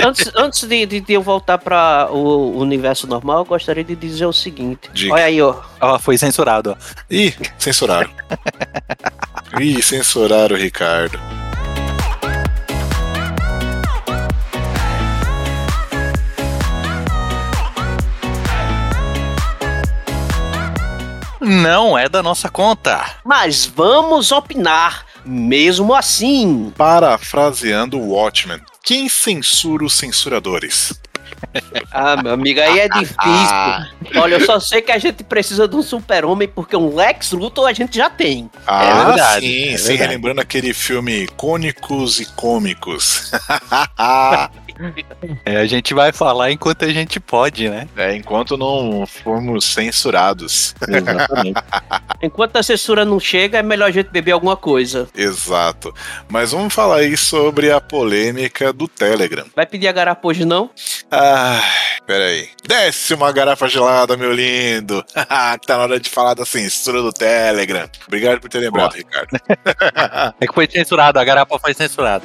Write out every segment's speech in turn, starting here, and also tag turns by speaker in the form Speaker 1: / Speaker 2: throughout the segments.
Speaker 1: antes antes de, de, de eu voltar para o universo normal, eu gostaria de dizer o seguinte.
Speaker 2: Diga.
Speaker 1: Olha aí, ó.
Speaker 3: Ó, foi censurado, ó.
Speaker 2: Ih, censuraram. Ih, censuraram o Ricardo.
Speaker 3: Não é da nossa conta.
Speaker 1: Mas vamos opinar, mesmo assim.
Speaker 2: Parafraseando o Watchmen. Quem censura os censuradores?
Speaker 1: Ah, meu amigo, aí é difícil. Olha, eu só sei que a gente precisa de um super-homem, porque um Lex Luthor a gente já tem.
Speaker 2: Ah,
Speaker 3: verdade,
Speaker 2: sim,
Speaker 3: é
Speaker 2: sim, relembrando aquele filme Cônicos e Cômicos.
Speaker 3: É, a gente vai falar enquanto a gente pode, né?
Speaker 2: é, enquanto não formos censurados.
Speaker 3: Exatamente.
Speaker 1: Enquanto a censura não chega, é melhor a gente beber alguma coisa.
Speaker 2: Exato. Mas vamos falar aí sobre a polêmica do Telegram.
Speaker 1: Vai pedir a garapa hoje, não?
Speaker 2: Ah, peraí. Desce uma garrafa gelada, meu lindo. tá na hora de falar da censura do Telegram. Obrigado por ter lembrado, Ricardo.
Speaker 3: É que foi censurado, a garapa foi censurada.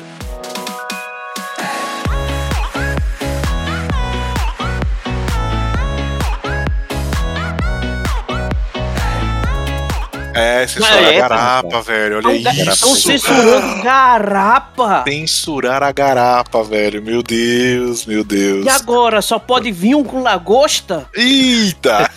Speaker 2: É, censura
Speaker 1: Ah, é,
Speaker 2: a garapa, velho. Olha
Speaker 1: Estão
Speaker 2: isso.
Speaker 1: censurando garapa.
Speaker 2: Censurar a garapa, velho. Meu Deus, meu Deus.
Speaker 1: E agora, só pode vir um com lagosta?
Speaker 2: Eita!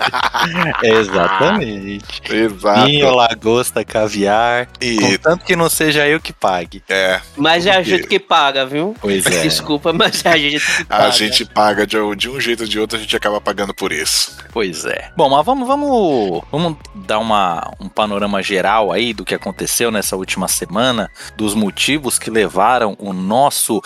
Speaker 3: Exatamente.
Speaker 2: Exato.
Speaker 3: Vinho, lagosta, caviar.
Speaker 2: E
Speaker 3: Contanto que não seja eu que pague.
Speaker 2: é,
Speaker 1: Mas é a gente que paga, viu?
Speaker 3: Pois é.
Speaker 1: Desculpa, mas é a gente que paga.
Speaker 2: a gente paga de, de um jeito ou de outro, a gente acaba pagando por isso.
Speaker 3: Pois é. Bom, mas vamos, vamos, vamos dar uma, um panorama geral aí do que aconteceu nessa última semana, dos motivos que levaram o nosso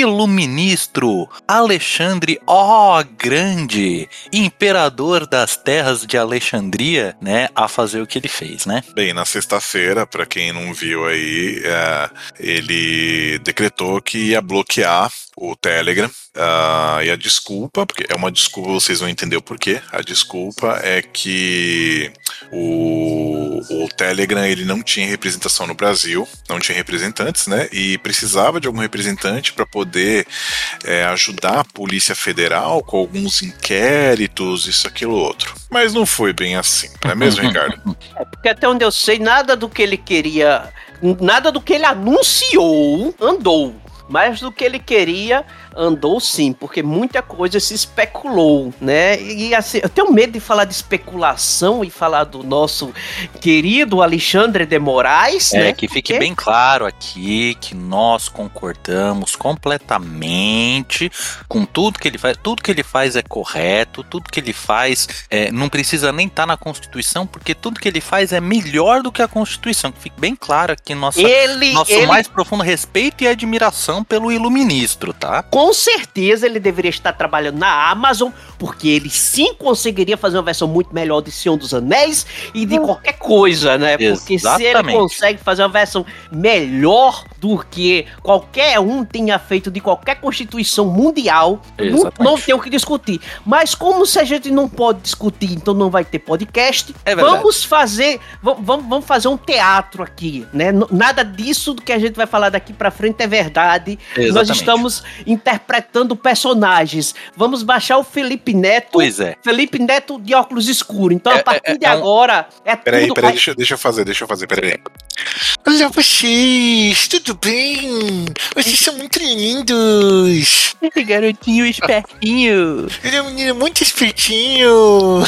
Speaker 3: iluministro Alexandre, ó grande, imperador das terras de Alexandria, né, a fazer o que ele fez, né?
Speaker 2: Bem, na sexta-feira, pra quem não viu aí, é, ele decretou que ia bloquear o Telegram. ah, e a desculpa, porque é uma desculpa, vocês vão entender o porquê. A desculpa é que o, o Telegram ele não tinha representação no Brasil, não tinha representantes, né? E precisava de algum representante para poder é, ajudar a Polícia Federal com alguns inquéritos, isso, aquilo, outro. Mas não foi bem assim, não é mesmo, Ricardo?
Speaker 1: Porque até onde eu sei, nada do que ele queria. Nada do que ele anunciou andou. Mas do que ele queria, andou sim, porque muita coisa se especulou, né? E assim, eu tenho medo de falar de especulação e falar do nosso querido Alexandre de Moraes,
Speaker 3: É,
Speaker 1: né?
Speaker 3: que fique
Speaker 1: Porque-
Speaker 3: bem claro aqui que nós concordamos completamente com tudo que ele faz. Tudo que ele faz é correto, tudo que ele faz é, não precisa nem estar na Constituição, porque tudo que ele faz é melhor do que a Constituição. Que fique bem claro aqui nossa,
Speaker 1: Ele,
Speaker 3: nosso
Speaker 1: ele
Speaker 3: mais profundo respeito e admiração pelo iluministro, tá?
Speaker 1: com certeza ele deveria estar trabalhando na Amazon, porque ele sim conseguiria fazer uma versão muito melhor de Senhor dos Anéis e de qualquer coisa, né? Porque se ele
Speaker 3: Exatamente.
Speaker 1: consegue fazer uma versão melhor do que qualquer um tenha feito de qualquer constituição mundial, não,
Speaker 3: Exatamente.
Speaker 1: não tem o que discutir. Mas como se a gente não pode discutir, então não vai ter podcast,
Speaker 3: É
Speaker 1: vamos fazer, vamos, vamos, fazer um teatro aqui, né? Nada disso do que a gente vai falar daqui pra frente é verdade. Nós
Speaker 3: Exatamente.
Speaker 1: estamos interpretando personagens. Vamos baixar o Felipe Neto.
Speaker 3: Pois é.
Speaker 1: Felipe Neto de óculos escuros. Então,
Speaker 3: É,
Speaker 1: a partir
Speaker 3: é,
Speaker 1: de
Speaker 3: é um-
Speaker 1: agora, é
Speaker 2: Peraí,
Speaker 1: tudo.
Speaker 2: peraí,
Speaker 1: vai-
Speaker 2: deixa, deixa eu fazer, deixa eu fazer, peraí. Olha vocês, tudo bem? Vocês são muito lindos.
Speaker 3: Garotinho espertinho.
Speaker 2: Ele é um menino muito espertinho.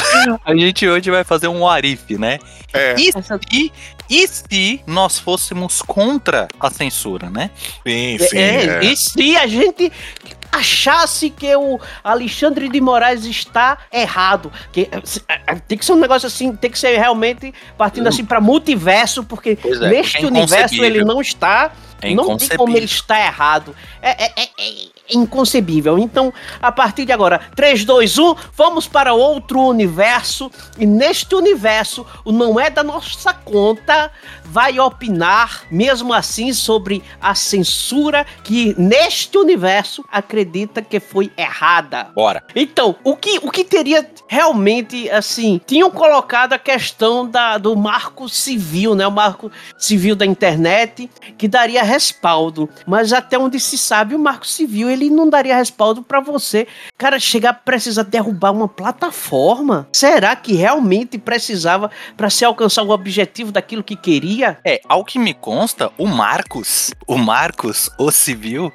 Speaker 3: A gente hoje vai fazer um Arif, né?
Speaker 2: É,
Speaker 3: E se, e se nós fôssemos contra a censura, né?
Speaker 2: sim, sim.
Speaker 1: é,
Speaker 2: é.
Speaker 1: E se a gente achasse que o Alexandre de Moraes está errado, que é, tem que ser um negócio assim, tem que ser realmente partindo assim para multiverso, porque
Speaker 3: é,
Speaker 1: neste
Speaker 3: é
Speaker 1: universo ele não está
Speaker 3: É
Speaker 1: não tem como ele está errado. É, é- é- é inconcebível. Então, a partir de agora, 3, 2, 1, vamos para outro universo. E neste universo, o não é da nossa conta vai opinar, mesmo assim, sobre a censura que neste universo acredita que foi errada.
Speaker 3: Bora.
Speaker 1: Então, o que, o que teria realmente, assim, tinham colocado a questão da, do marco civil, né? O marco civil da internet, que daria respaldo. Mas até onde se sabe, o Marco Civil ele não daria respaldo para você. Cara, chegar precisa derrubar uma plataforma. Será que realmente precisava para se alcançar o objetivo daquilo que queria?
Speaker 3: É, ao que me consta, o Marcos, o Marcos, o civil,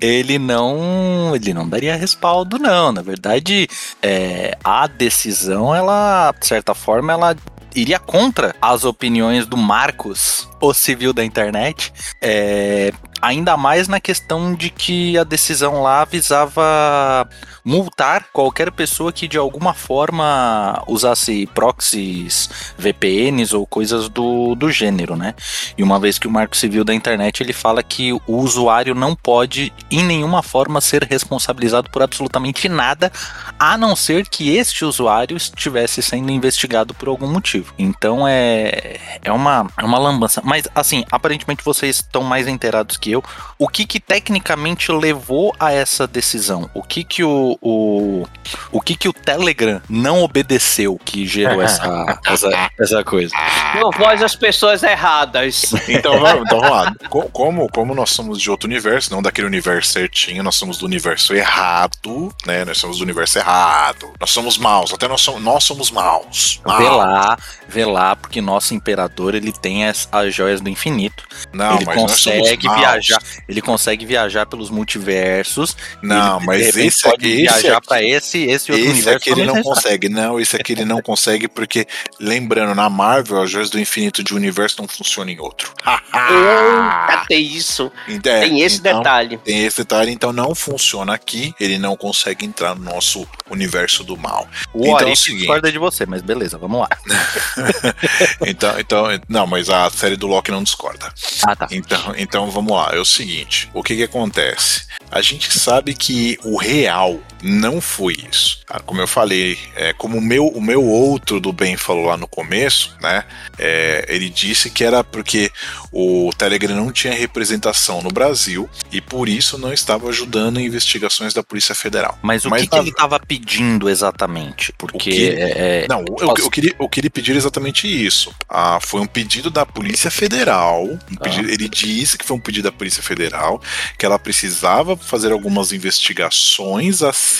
Speaker 3: ele não, ele não daria respaldo não. Na verdade, é, a decisão, ela, de certa forma, ela iria contra as opiniões do Marcos, o civil da internet, é, ainda mais na questão de que a decisão lá visava multar qualquer pessoa que de alguma forma usasse proxies, VPNs ou coisas do, do gênero, né? E uma vez que o Marco Civil da internet ele fala que o usuário não pode em nenhuma forma ser responsabilizado por absolutamente nada, a não ser que este usuário estivesse sendo investigado por algum motivo. Então é, é, uma, é uma lambança. Mas assim, aparentemente vocês estão mais inteirados que eu. O que que tecnicamente levou a essa decisão? O que que o, o, o que que o Telegram não obedeceu que gerou essa, essa, essa coisa?
Speaker 1: Não voz as pessoas erradas.
Speaker 2: Então vamos, então vamos lá. Como, como nós somos de outro universo, não daquele universo certinho, nós somos do universo errado, né? Nós somos do universo errado. Nós somos maus, até nós somos, nós somos maus. maus.
Speaker 3: Vê lá, vê lá, porque nosso imperador ele tem as, as joias do infinito.
Speaker 2: Não,
Speaker 3: ele
Speaker 2: somos
Speaker 3: consegue viajar, ele consegue viajar pelos multiversos.
Speaker 2: Não,
Speaker 3: ele,
Speaker 2: mas
Speaker 3: de repente,
Speaker 2: esse
Speaker 3: pode
Speaker 2: aqui-
Speaker 3: viajar para esse, esse outro
Speaker 2: Esse
Speaker 3: universo.
Speaker 2: aqui ele não consegue, não. Esse aqui ele não consegue porque, lembrando, na Marvel, as joias do infinito de um universo não funcionam em outro.
Speaker 1: Tem isso.
Speaker 2: É,
Speaker 1: Tem esse
Speaker 2: então,
Speaker 1: detalhe.
Speaker 2: Tem esse detalhe, então não funciona aqui. Ele não consegue entrar no nosso universo do mal.
Speaker 3: O
Speaker 2: Então é o seguinte.
Speaker 3: discorda de você, mas beleza, vamos lá.
Speaker 2: Então, então, não, mas a série do Loki não discorda.
Speaker 3: Ah, tá.
Speaker 2: Então, então vamos lá, é o seguinte: o que que acontece? A gente sabe que o real não foi isso. Ah, Como eu falei, é, como o meu, o meu outro do bem falou lá no começo, né? é, ele disse que era porque o Telegram não tinha representação no Brasil e por isso não estava ajudando em investigações da Polícia Federal.
Speaker 3: Mas o
Speaker 2: Mas
Speaker 3: que, que ele estava pedindo exatamente? Porque
Speaker 2: que-
Speaker 3: é, é,
Speaker 2: Não, eu, eu, queria, eu queria pedir exatamente isso. Ah, foi um pedido da Polícia Federal. um pedido- ele disse que foi um pedido da Polícia Federal que ela precisava fazer algumas investigações acerca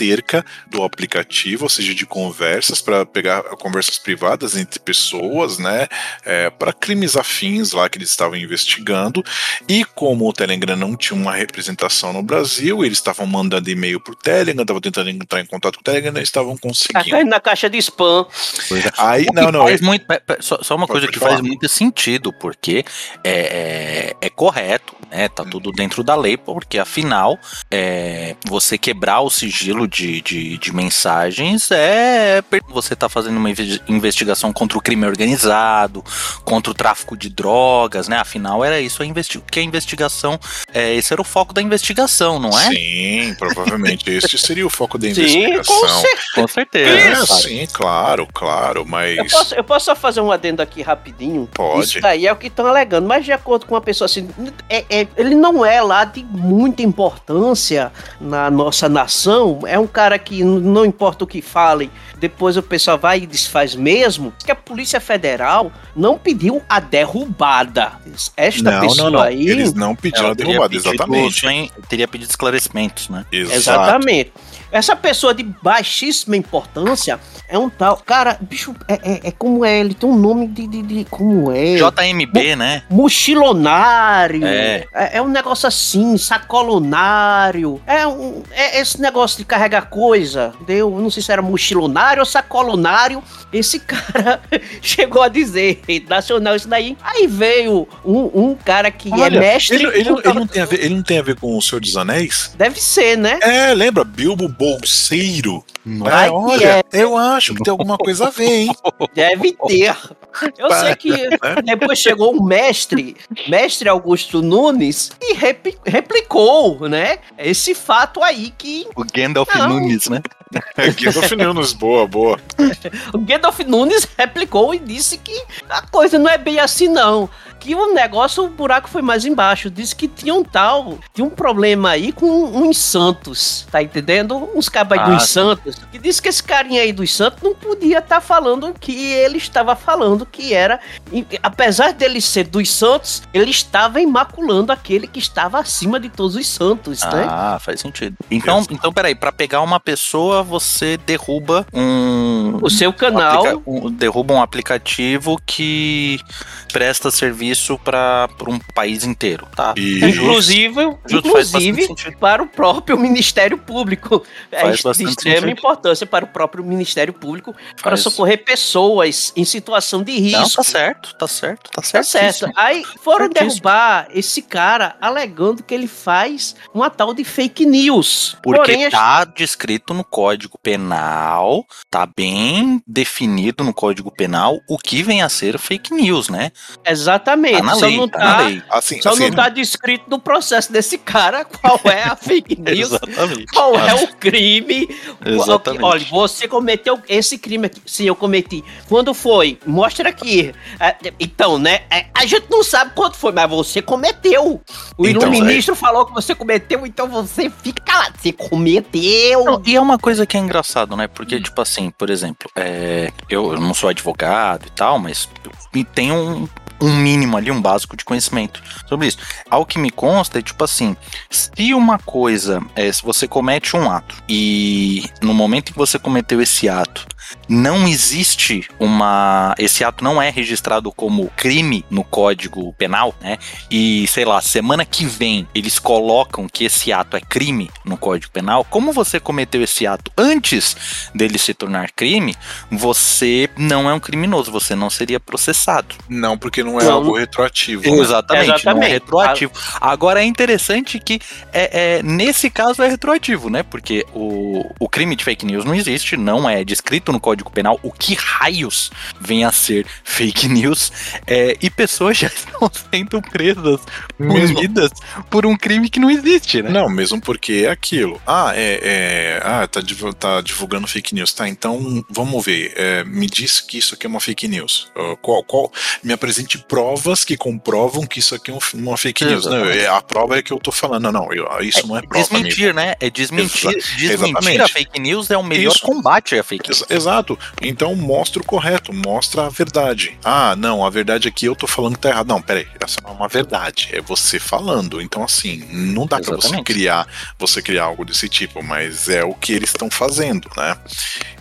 Speaker 2: do aplicativo, ou seja, de conversas para pegar conversas privadas entre pessoas, né, para crimes afins lá que eles estavam investigando. E como o Telegram não tinha uma representação no Brasil, eles estavam mandando e-mail pro Telegram, estavam tentando entrar em contato com o Telegram, não estavam conseguindo.
Speaker 1: caindo na caixa de spam.
Speaker 2: Aí,
Speaker 3: O que
Speaker 2: não, não,
Speaker 3: faz muito, pe- pe- só, só uma coisa que
Speaker 2: falar.
Speaker 3: faz muito sentido, porque é, é, é correto, né? Tá tudo dentro da lei, porque afinal, é, você quebrar o sigilo de, de, de mensagens é. per- Você tá fazendo uma inve- investigação contra o crime organizado, contra o tráfico de drogas, né? Afinal, era isso a investi que a investigação. É, esse era o foco da investigação, não é?
Speaker 2: Sim, provavelmente este seria o foco da
Speaker 1: Sim, com
Speaker 2: investigação.
Speaker 1: certeza.
Speaker 3: Com certeza.
Speaker 2: É, sim, claro, claro, mas.
Speaker 1: Eu posso, eu posso só fazer um adendo aqui rapidinho?
Speaker 2: Pode.
Speaker 1: Isso daí é o que estão alegando, mas de acordo com uma pessoa assim, é- é- ele não é lá de muita importância na nossa nação. É um cara que não importa o que falem, depois o pessoal vai e desfaz mesmo. Que a Polícia Federal não pediu a derrubada. Esta
Speaker 2: não,
Speaker 1: pessoa
Speaker 2: não, não.
Speaker 1: aí.
Speaker 2: Eles não pediram a
Speaker 3: teria
Speaker 2: derrubada,
Speaker 3: pedido
Speaker 2: exatamente.
Speaker 3: em- teria pedido esclarecimentos, né?
Speaker 2: Exato.
Speaker 1: Exatamente. Essa pessoa de baixíssima importância é um tal. Cara, bicho, é, é- é como é? Ele tem um nome de. de, de- como é?
Speaker 3: JMB, né?
Speaker 1: Mochilonário.
Speaker 3: É.
Speaker 1: é. é um negócio assim, sacolonário. É, um, é esse negócio de carregar coisa. Entendeu? Eu não sei se era mochilonário ou sacolonário. Esse cara chegou a dizer, nacional, isso daí. Aí veio um, um cara que
Speaker 2: Olha,
Speaker 1: é mestre.
Speaker 2: Ele, ele- ele não tem a ver, ele não tem a ver com o Senhor dos Anéis?
Speaker 1: Deve ser, né?
Speaker 2: É, lembra? Bilbo Bolseiro. É, olha,
Speaker 1: é.
Speaker 2: eu acho que tem alguma coisa a ver, hein?
Speaker 1: Deve ter. Eu sei que depois chegou um mestre, mestre Augusto Nunes, e replicou, né? Esse fato aí que
Speaker 3: O Gandalf
Speaker 1: Não.
Speaker 3: Nunes, né?
Speaker 2: Do Nunes, boa, boa.
Speaker 1: o Gandalf Nunes replicou e disse que a coisa não é bem assim, não. que o negócio, o buraco foi mais embaixo. Disse que tinha um tal, tinha um problema aí com uns Santos, tá entendendo? Uns cabas
Speaker 3: Ah,
Speaker 1: dos
Speaker 3: sim.
Speaker 1: Santos. Que disse que esse carinha aí dos Santos não podia estar falando o que ele estava falando, que era. e- Apesar dele ser dos Santos, ele estava imaculando aquele que estava acima de todos os Santos, né?
Speaker 3: Ah, faz sentido. Então, então peraí, pra pegar uma pessoa, você derruba um.
Speaker 1: O seu canal.
Speaker 3: um- derruba um aplicativo que presta serviço para um país inteiro, tá?
Speaker 2: E
Speaker 1: Inclusive,
Speaker 3: Justo,
Speaker 1: inclusive para o próprio Ministério Público. É de extrema
Speaker 3: sentido.
Speaker 1: importância para o próprio Ministério Público para
Speaker 3: Faz-
Speaker 1: socorrer pessoas em situação de risco.
Speaker 3: Não, tá certo, tá certo, tá
Speaker 1: Tá
Speaker 3: certo.
Speaker 1: certo. Aí foram
Speaker 3: Certíssimo.
Speaker 1: derrubar esse cara alegando que ele faz uma tal de fake news.
Speaker 3: Porque
Speaker 1: Porém,
Speaker 3: tá descrito no Código Penal, tá bem definido no Código Penal o que vem a ser fake news, né?
Speaker 1: exatamente.
Speaker 3: Tá na
Speaker 1: só
Speaker 3: lei,
Speaker 1: não
Speaker 3: tá
Speaker 1: tá,
Speaker 3: na lei.
Speaker 2: assim,
Speaker 1: só
Speaker 2: assim,
Speaker 1: não tá descrito no processo desse cara qual é a fake news.
Speaker 3: Exatamente.
Speaker 1: Qual é o crime?
Speaker 3: Exatamente.
Speaker 1: Olha, você cometeu esse crime aqui. Sim, eu cometi. Quando foi? Mostra aqui. É, Então, né? é, A gente não sabe quando foi, mas você cometeu. O
Speaker 2: Então,
Speaker 1: iluministro falou que você cometeu, então você fica calado. Você cometeu.
Speaker 3: Não, e é uma coisa que é engraçado, né? Porque, tipo assim, por exemplo, é, eu, eu não sou advogado e tal, mas tenho um, um mínimo ali, um básico de conhecimento sobre isso. Ao que me consta é tipo assim: se uma coisa, é, se você comete um ato e no momento em que você cometeu esse ato, não existe uma. Esse ato não é registrado como crime no Código Penal, né? E sei lá, semana que vem eles colocam que esse ato é crime no Código Penal. Como você cometeu esse ato antes dele se tornar crime, você não é um criminoso, você não seria processado.
Speaker 2: Não, porque não é algo retroativo. né?
Speaker 3: Exatamente, não é
Speaker 1: Exatamente.
Speaker 3: retroativo. Agora é interessante que é, é, nesse caso é retroativo, né? Porque o, o crime de fake news não existe, não é descrito no Código Penal o que raios vem a ser fake news é, e pessoas já estão sendo presas,
Speaker 2: Mesmo-
Speaker 3: punidas por um crime que não existe, né?
Speaker 2: Não, mesmo porque é aquilo. Ah, é. é ah, tá, tá divulgando fake news. Tá, então vamos ver. É, me diz que isso aqui é uma fake news. Ah, qual, qual? Me apresente provas que comprovam que isso aqui é um- uma fake news. Não,
Speaker 3: Exatamente.
Speaker 2: é, a prova é que eu tô falando. Não, não, eu- isso não é prova. amigo.
Speaker 3: Desmentir, né? É desmentir.
Speaker 2: Exa-
Speaker 3: desmentir
Speaker 2: exatamente.
Speaker 3: a fake news é o melhor
Speaker 2: Isso.
Speaker 3: combate à fake news.
Speaker 2: Ex- Exato. Então mostra o correto, mostra a verdade. Ah, não, a verdade aqui eu tô falando que tá errado. Não, peraí, essa não é uma verdade, é você falando. Então, assim, não dá pra você criar, você criar algo desse tipo, mas é o que eles estão fazendo, né?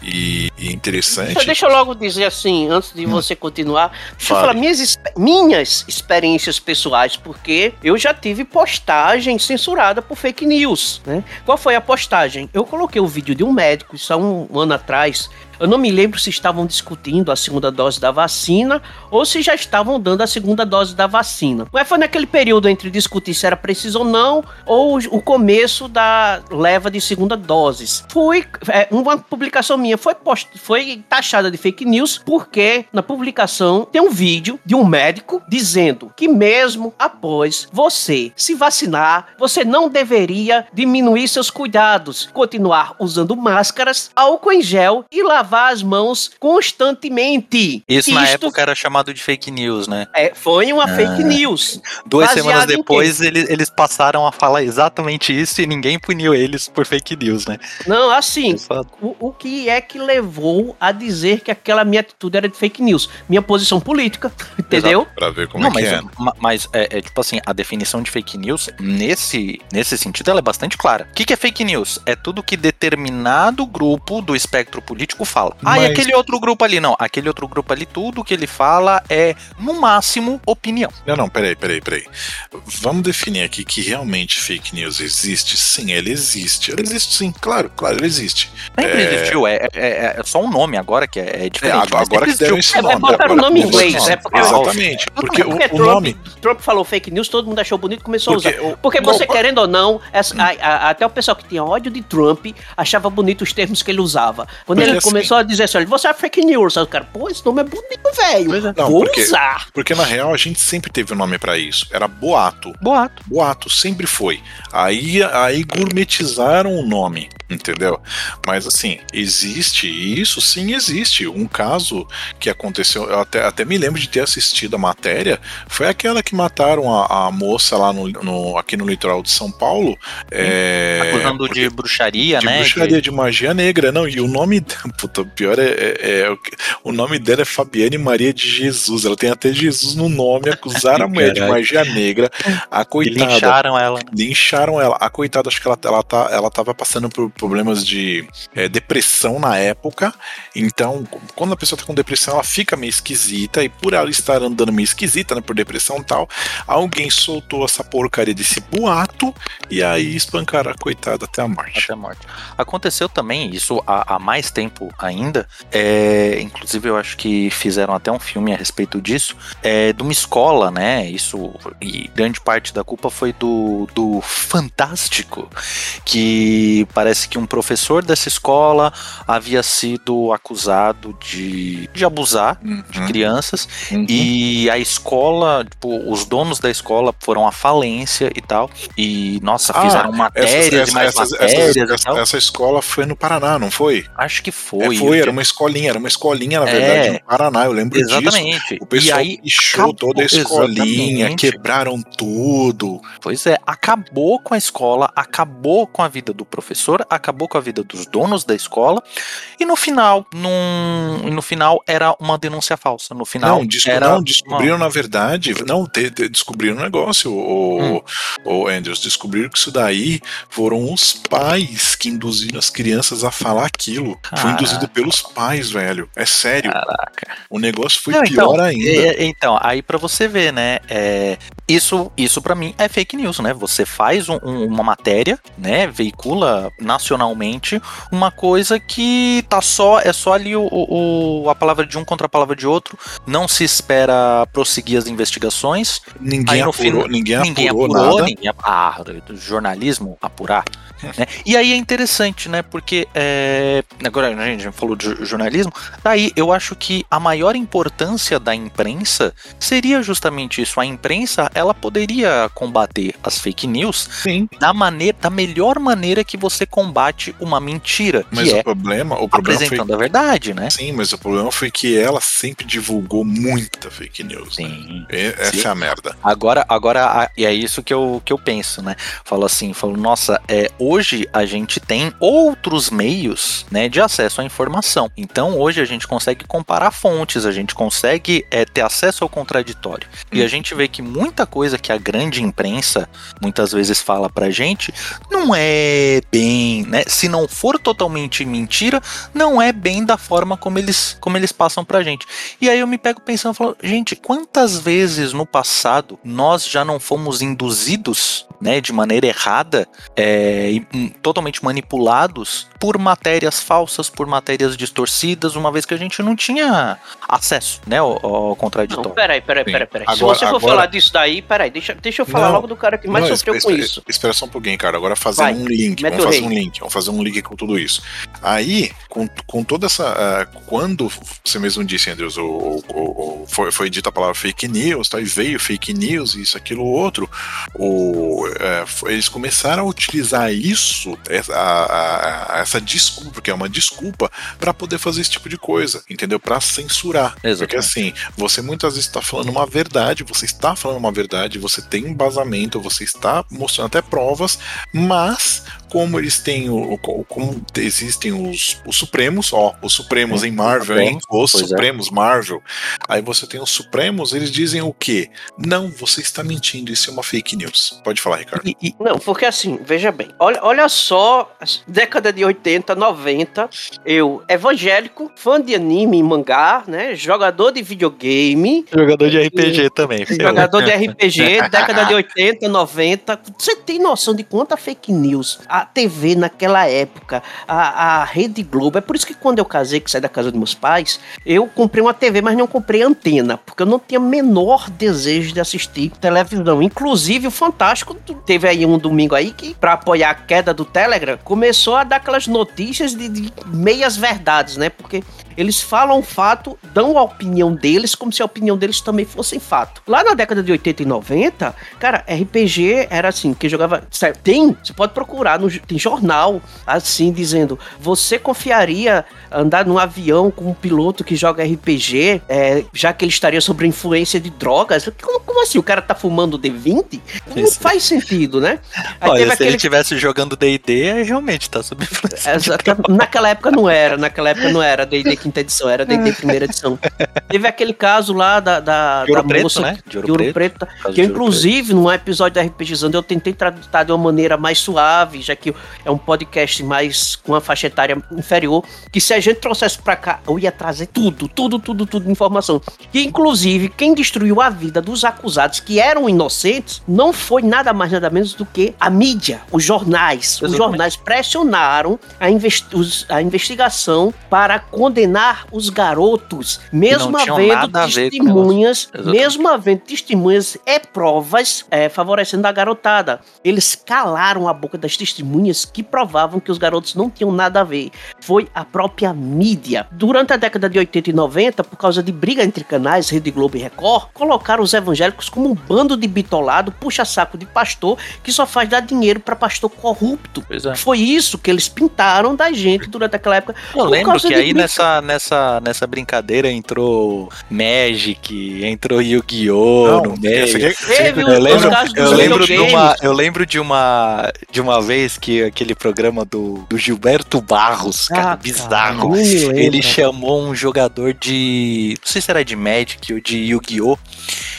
Speaker 2: E, e interessante.
Speaker 1: Deixa, deixa eu logo dizer assim, antes de
Speaker 2: Hum.
Speaker 1: você continuar, deixa eu
Speaker 2: Fale.
Speaker 1: falar minhas, minhas experiências pessoais, porque eu já tive postagem censurada por fake news, né? Qual foi a postagem? Eu coloquei o vídeo de um médico, isso há um, um ano atrás. Eu não me lembro se estavam discutindo a segunda dose da vacina ou se já estavam dando a segunda dose da vacina. Mas foi naquele período entre discutir se era preciso ou não, ou o começo da leva de segunda doses. Foi é, uma publicação minha foi, post, foi taxada de fake news porque na publicação tem um vídeo de um médico dizendo que mesmo após você se vacinar, você não deveria diminuir seus cuidados, continuar usando máscaras, álcool em gel e lavar as mãos constantemente.
Speaker 3: Isso na
Speaker 1: Isto
Speaker 3: época era chamado de fake news, né?
Speaker 1: é, foi uma
Speaker 3: Ah.
Speaker 1: fake news.
Speaker 3: Duas semanas
Speaker 1: em
Speaker 3: depois, eles, eles passaram a falar exatamente isso e ninguém puniu eles por fake news, né?
Speaker 1: Não, assim,
Speaker 3: Exato.
Speaker 1: o, o que é que levou a dizer que aquela minha atitude era de fake news? Minha posição política, entendeu?
Speaker 2: Pra ver como
Speaker 3: Não,
Speaker 2: é que
Speaker 3: mas,
Speaker 2: é.
Speaker 3: ma- mas é, é tipo assim, a definição de fake news, nesse, nesse sentido, ela é bastante clara. O que, que é fake news? É tudo que determinado grupo do espectro político fala. Ah, e
Speaker 2: Mas-
Speaker 3: aquele outro grupo ali? Não, aquele outro grupo ali, tudo que ele fala é, no máximo, opinião.
Speaker 2: Não, não, peraí, peraí, peraí. Vamos definir aqui que realmente fake news existe? Sim, ele existe. Ele existe sim, claro, claro, ele existe.
Speaker 3: Sempre
Speaker 2: É.
Speaker 3: existiu, é, é- é só um nome agora que é, é
Speaker 2: É,
Speaker 3: diferente.
Speaker 2: agora,
Speaker 3: mas
Speaker 2: agora que deram esse
Speaker 1: É,
Speaker 2: nome.
Speaker 1: botaram
Speaker 2: agora
Speaker 1: o nome em inglês,
Speaker 2: nome.
Speaker 1: é porque-
Speaker 2: Exatamente. Porque, o,
Speaker 1: Porque
Speaker 2: o
Speaker 1: Trump,
Speaker 2: nome.
Speaker 1: Trump falou fake news, todo mundo achou bonito e começou
Speaker 2: Porque
Speaker 1: a usar.
Speaker 2: o-
Speaker 1: Porque
Speaker 2: não,
Speaker 1: você, querendo ou não, essa- a- a- até o pessoal que tinha ódio de Trump achava bonito os termos que ele usava. Quando
Speaker 2: Porque
Speaker 1: ele
Speaker 2: assim-
Speaker 1: começou a dizer assim, olha, você é fake news, aí o cara, pô, esse nome é bonito, velho.
Speaker 2: Não,
Speaker 1: Vou
Speaker 2: porque-
Speaker 1: usar.
Speaker 2: Porque na real a gente sempre teve um nome pra isso. Era boato.
Speaker 3: Boato.
Speaker 2: Boato, sempre foi. Aí, aí gourmetizaram o nome, entendeu? Mas assim, existe isso? Sim, existe. Um caso que aconteceu, eu até, até me lembro de ter assistido a matéria foi aquela que mataram a, a moça lá no, no, aqui no litoral de São Paulo. É,
Speaker 3: Acusando de bruxaria,
Speaker 2: de
Speaker 3: né?
Speaker 2: bruxaria, de... magia negra. Não, e o nome. O pior é, é, é, O nome dela é Fabiane Maria de Jesus. Ela tem até Jesus no nome. Acusaram a mulher de magia negra. A coitada.
Speaker 3: E lincharam ela.
Speaker 2: Lincharam ela. A coitada, acho que ela, ela, tá, ela tava passando por problemas de é, depressão na época. Então, quando a pessoa tá com depressão, ela fica meio esquisita. E por ela estar andando meio esquisita, né? Por depressão e tal, alguém soltou essa porcaria desse boato. E aí espancaram a coitada até a morte.
Speaker 3: Até a morte. Aconteceu também isso há, há mais tempo ainda. É, inclusive, eu acho que fizeram até um filme a respeito disso. É, de uma escola, né? Isso. E grande parte da culpa foi do, do Fantástico. Que parece que um professor dessa escola havia sido acusado de, de abusar uhum. de crianças. Uhum. E a escola, tipo, os donos da escola foram à falência e tal. E, nossa, fizeram ah, matérias essas, e mais essas, matérias
Speaker 2: essas. Essa escola foi no Paraná, não foi?
Speaker 3: Acho que foi.
Speaker 2: É, foi, era uma escolinha, era uma escolinha, na verdade, é, no Paraná, eu lembro
Speaker 3: exatamente.
Speaker 2: disso. O pessoal e aí, pichou toda a escolinha, exatamente. quebraram tudo.
Speaker 3: Pois é, acabou com a escola, acabou com a vida do professor, acabou com a vida dos donos da escola, e no final, num, no final era uma denúncia falsa. No final,
Speaker 2: não, desco
Speaker 3: era
Speaker 2: não descobriram uma... na verdade, não te, te, descobriram um negócio, o, hum. o Andrews, descobriram que isso daí foram os pais que induziram as crianças a falar aquilo. Caraca. Foi induzido pelos pais, velho. É sério. Caraca. O negócio foi não, pior
Speaker 3: então,
Speaker 2: ainda.
Speaker 3: É, então, aí para você ver, né? É, isso, isso para mim é fake news, né? Você faz um, um, uma matéria, né? Veicula nacionalmente uma coisa que tá só é só ali o, o, a palavra de um contra a palavra de outro. Não se espera prosseguir as investigações.
Speaker 2: Ninguém apurou, ninguém, ninguém apurou, apurou nada. Ninguém,
Speaker 3: ah, jornalismo apurar. Né? E aí é interessante, né? Porque é, agora a gente falou de jornalismo. Daí eu acho que a maior importância da imprensa seria justamente isso. A imprensa ela poderia combater as fake news
Speaker 2: Sim.
Speaker 3: da maneira, da melhor maneira que você combate uma mentira.
Speaker 2: Mas
Speaker 3: o
Speaker 2: é problema, o problema
Speaker 3: apresentando
Speaker 2: foi...
Speaker 3: a verdade, né?
Speaker 2: Sim, mas o problema foi que ela sempre divulgou muita fake news. Né? Sim. Né? Essa Sim. é a merda.
Speaker 3: Agora, agora e é isso que eu, que eu penso, né? Falo assim, falo, nossa, é, hoje a gente tem outros meios, né, de acesso à informação. Então, hoje a gente consegue comparar fontes, a gente consegue é, ter acesso ao contraditório. E a gente vê que muita coisa que a grande imprensa muitas vezes fala pra gente não é bem, né? Se não for totalmente mentira, não é bem da forma como eles, como eles passam pra gente. E aí eu me pego pensando, falo, gente, quantas vezes no passado nós já não fomos induzidos, né, de maneira errada, é, hum, totalmente manipulados por matérias falsas, por matérias distorcidas, uma vez que a gente não tinha acesso, né, ao, ao contraditório. Não,
Speaker 1: peraí, peraí, peraí, peraí. Agora, Se você for agora... falar disso daí, peraí, deixa, deixa eu falar não, logo do cara que mais não, sofreu espera, com isso.
Speaker 2: Espera só um pouquinho, cara. Agora fazendo um link. Vamos fazer um link. Vamos fazer um link com tudo isso. Aí, com, com toda essa. Uh, quando você mesmo disse, Andrews, o, o, o, foi, foi dita a palavra fake news, tá, e veio fake news, isso, aquilo, outro, o, uh, eles começaram a utilizar isso, essa, a, a, essa desculpa, porque é uma desculpa, para poder fazer esse tipo de coisa, entendeu? Para censurar. Exatamente. Porque assim, você muitas vezes está falando uma verdade, você está falando uma verdade, você tem embasamento, você está mostrando até provas, mas como eles têm o. Como existem os, os Supremos, ó, os Supremos em Marvel, hein? Os pois é. Supremos é. Marvel. Aí você tem os Supremos, eles dizem o quê? Não, você está mentindo, isso é uma fake news. Pode falar, Ricardo.
Speaker 1: E, e, não, porque assim, veja bem, olha, olha só, década de 80, 90, eu, evangélico, fã de anime e mangá, né? Jogador de videogame.
Speaker 3: Jogador de RPG e, também.
Speaker 1: Jogador de RPG, década de 80, 90. Você tem noção de quanta fake news a TV naquela época, a, a Rede Globo. É por isso que quando eu casei, que saí da casa dos meus pais, eu comprei uma TV, mas não comprei antena, porque eu não tinha menor desejo de assistir televisão. Inclusive, o Fantástico teve aí um domingo aí que, para apoiar a queda do Telegram, começou a dar aquelas notícias de, de meias verdades, né? Porque Eles falam fato, dão a opinião deles como se a opinião deles também fosse fato. Lá na década de 80 e 90, cara, RPG era assim, que jogava. Tem, você pode procurar, no, tem jornal assim, dizendo: você confiaria andar num avião com um piloto que joga RPG, é, já que ele estaria sob influência de drogas? Como, como assim? O cara tá fumando D20? Não Isso. faz sentido, né?
Speaker 3: Olha, se aquele... ele estivesse jogando D&D, realmente tá sob influência.
Speaker 1: Naquela época não era, naquela época não era D&D quinta edição, era D&D primeira edição. Teve aquele caso lá da, da,
Speaker 3: de Ouro
Speaker 1: da
Speaker 3: Preto, moça né?
Speaker 1: de Ouro, de Ouro Preto, Preto que eu, inclusive, num episódio da RPGizando, eu tentei tratar de uma maneira mais suave, já que é um podcast mais com uma faixa etária inferior, que se a gente trouxesse pra cá, eu ia trazer tudo, tudo, tudo, tudo de informação. E, inclusive, quem destruiu a vida dos acusados, que eram inocentes, não foi nada mais, nada menos do que a mídia, os jornais. Exatamente. Os jornais pressionaram a, investi a investigação para condenar os garotos, mesmo havendo testemunhas, mesmo havendo testemunhas e provas é, favorecendo a garotada. Eles calaram a boca das testemunhas que provavam que os garotos não tinham nada a ver. Foi a própria mídia. Durante a década de 80 e 90, por causa de briga entre canais, Rede Globo e Record, colocaram os evangélicos como um bando de bitolado, puxa-saco de pastor, que só faz dar dinheiro para pastor corrupto. É. Foi isso que eles pintaram da gente durante aquela época.
Speaker 3: Eu lembro que aí nessa, nessa, nessa brincadeira entrou Magic, entrou Yu-Gi-Oh! no meio. Eu lembro, eu lembro de uma, eu lembro de uma, de uma vez que aquele programa do, do Gilberto Barros, cara, ah, bizarro. Cara, ele chamou um jogador de. Não sei se era de Magic ou de Yu-Gi-Oh!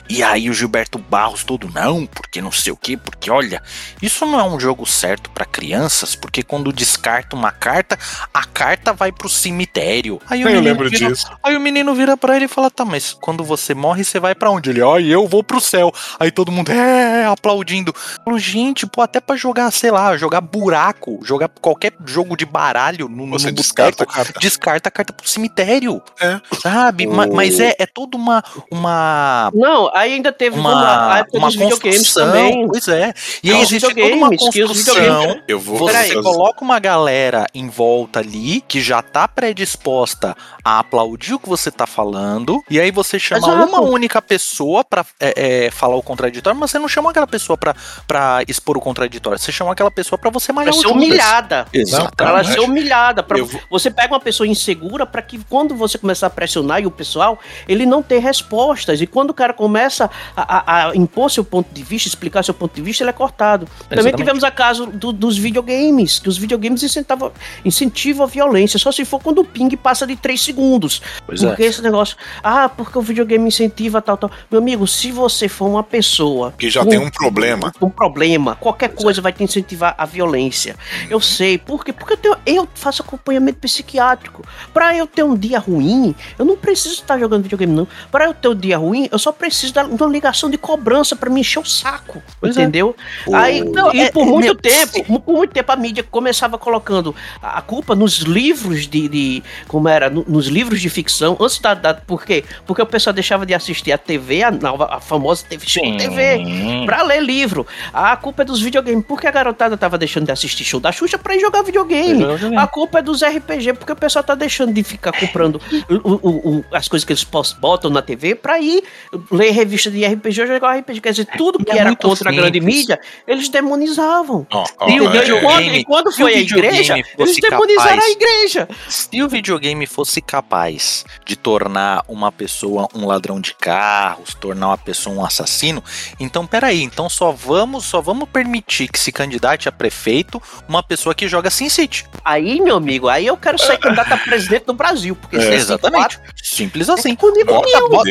Speaker 3: E aí o Gilberto Barros todo, não, porque não sei o que, porque olha, isso não é um jogo certo para crianças, porque quando descarta uma carta, a carta vai pro cemitério. Aí o
Speaker 2: eu lembro
Speaker 3: vira,
Speaker 2: disso.
Speaker 3: Aí o menino vira para ele e fala, tá, mas quando você morre, você vai para onde? Ele, ó, e eu vou pro céu. Aí todo mundo, é, aplaudindo. Falo, gente, pô, até para jogar, sei lá, jogar buraco, jogar qualquer jogo de baralho no,
Speaker 2: você no descarta a carta.
Speaker 3: Descarta a carta pro cemitério. É. Sabe? O... Mas é, é toda uma, uma.
Speaker 1: Não, aí ainda teve
Speaker 3: uma, lá, a época uma dos videogames também. Pois é. E aí existe toda uma construção. Eu vou você coloca uma galera em volta ali que já tá predisposta a aplaudir o que você tá falando. E aí você chama Exato. uma única pessoa pra é, é, falar o contraditório, mas você não chama aquela pessoa pra, pra expor o contraditório. Você chama aquela pessoa pra você
Speaker 1: malhar pra ser humilhada. Exato. Pra ela ser humilhada. Pra, vou... Você pega uma pessoa insegura para que quando você começar a pressionar e o pessoal, ele não ter respostas. E quando o cara começa a, a, a impor seu ponto de vista, explicar seu ponto de vista, ele é cortado. Exatamente. Também tivemos a caso do, dos videogames, que os videogames incentivam, incentivam a violência, só se for quando o ping passa de 3 segundos. Pois porque é. esse negócio, ah, porque o videogame incentiva tal, tal. Meu amigo, se você for uma pessoa
Speaker 2: que já com, tem um problema,
Speaker 1: um problema, qualquer pois coisa é. vai te incentivar a violência. Eu sei, por quê? Porque eu, tenho, eu faço acompanhamento psiquiátrico. Para eu ter um dia ruim, eu não preciso estar jogando videogame, não. Para eu ter um dia ruim, eu só preciso de uma ligação de cobrança para me encher o saco. Pois é. entendeu? É. Aí, não, e por é, muito meu... tempo, por muito tempo a mídia começava colocando a culpa nos livros de. de como era? No, nos livros de ficção. Antes da, da. Por quê? Porque o pessoal deixava de assistir a TV, a, nova, a famosa TV, show TV, pra ler livro. A culpa é dos videogames. Porque a garotada tava deixando de assistir show da Xuxa pra ir jogar videogame. A culpa é dos RPG, porque o pessoal tá deixando de ficar comprando o, o, o, as coisas que eles botam na TV pra ir ler revista de RPG ou jogar RPG. Quer dizer, tudo que é era contra simples. a grande mídia, eles demonizavam. Oh, oh, e, é, quando, e quando foi a igreja, eles demonizaram capaz, a igreja.
Speaker 3: Se o videogame fosse capaz de tornar uma pessoa um ladrão de carros, tornar uma pessoa um assassino, então peraí, então só vamos, só vamos permitir que se candidate a prefeito uma pessoa que joga SimCity.
Speaker 1: Aí, meu amigo, aí eu quero ser candidato a presidente do Brasil, porque
Speaker 3: é, exatamente. Simples assim. É bota, bota,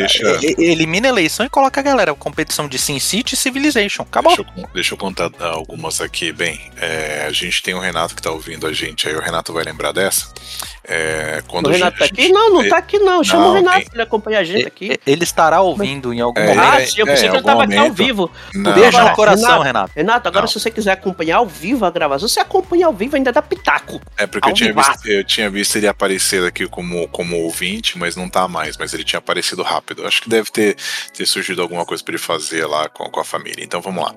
Speaker 3: elimina a eleição e coloca a galera competição de SimCity e Civilization. Acabou.
Speaker 2: Deixa eu, deixa eu contar algumas aqui. Bem, é, a gente tem o Renato que tá ouvindo a gente aí. O Renato vai lembrar dessa. É, quando
Speaker 1: o Renato tá aqui? Não, não tá aqui não. Chama não, o Renato, ele acompanha a gente aqui.
Speaker 3: Ele estará ouvindo em algum
Speaker 1: é, momento. Ah, sim, eu pensei é, que ele tava momento. aqui ao vivo.
Speaker 3: Não, Beijo no coração, Renato. Renato,
Speaker 1: agora não. se você quiser acompanhar ao vivo a gravação, você acompanha ao vivo ainda dá pitaco.
Speaker 2: É porque eu tinha, visto, eu tinha visto ele aparecer aqui como, como ouvinte, mas não tá mais. Mas ele tinha aparecido rápido. Acho que deve ter, ter surgido alguma coisa para ele fazer lá com, com a família. Então vamos lá.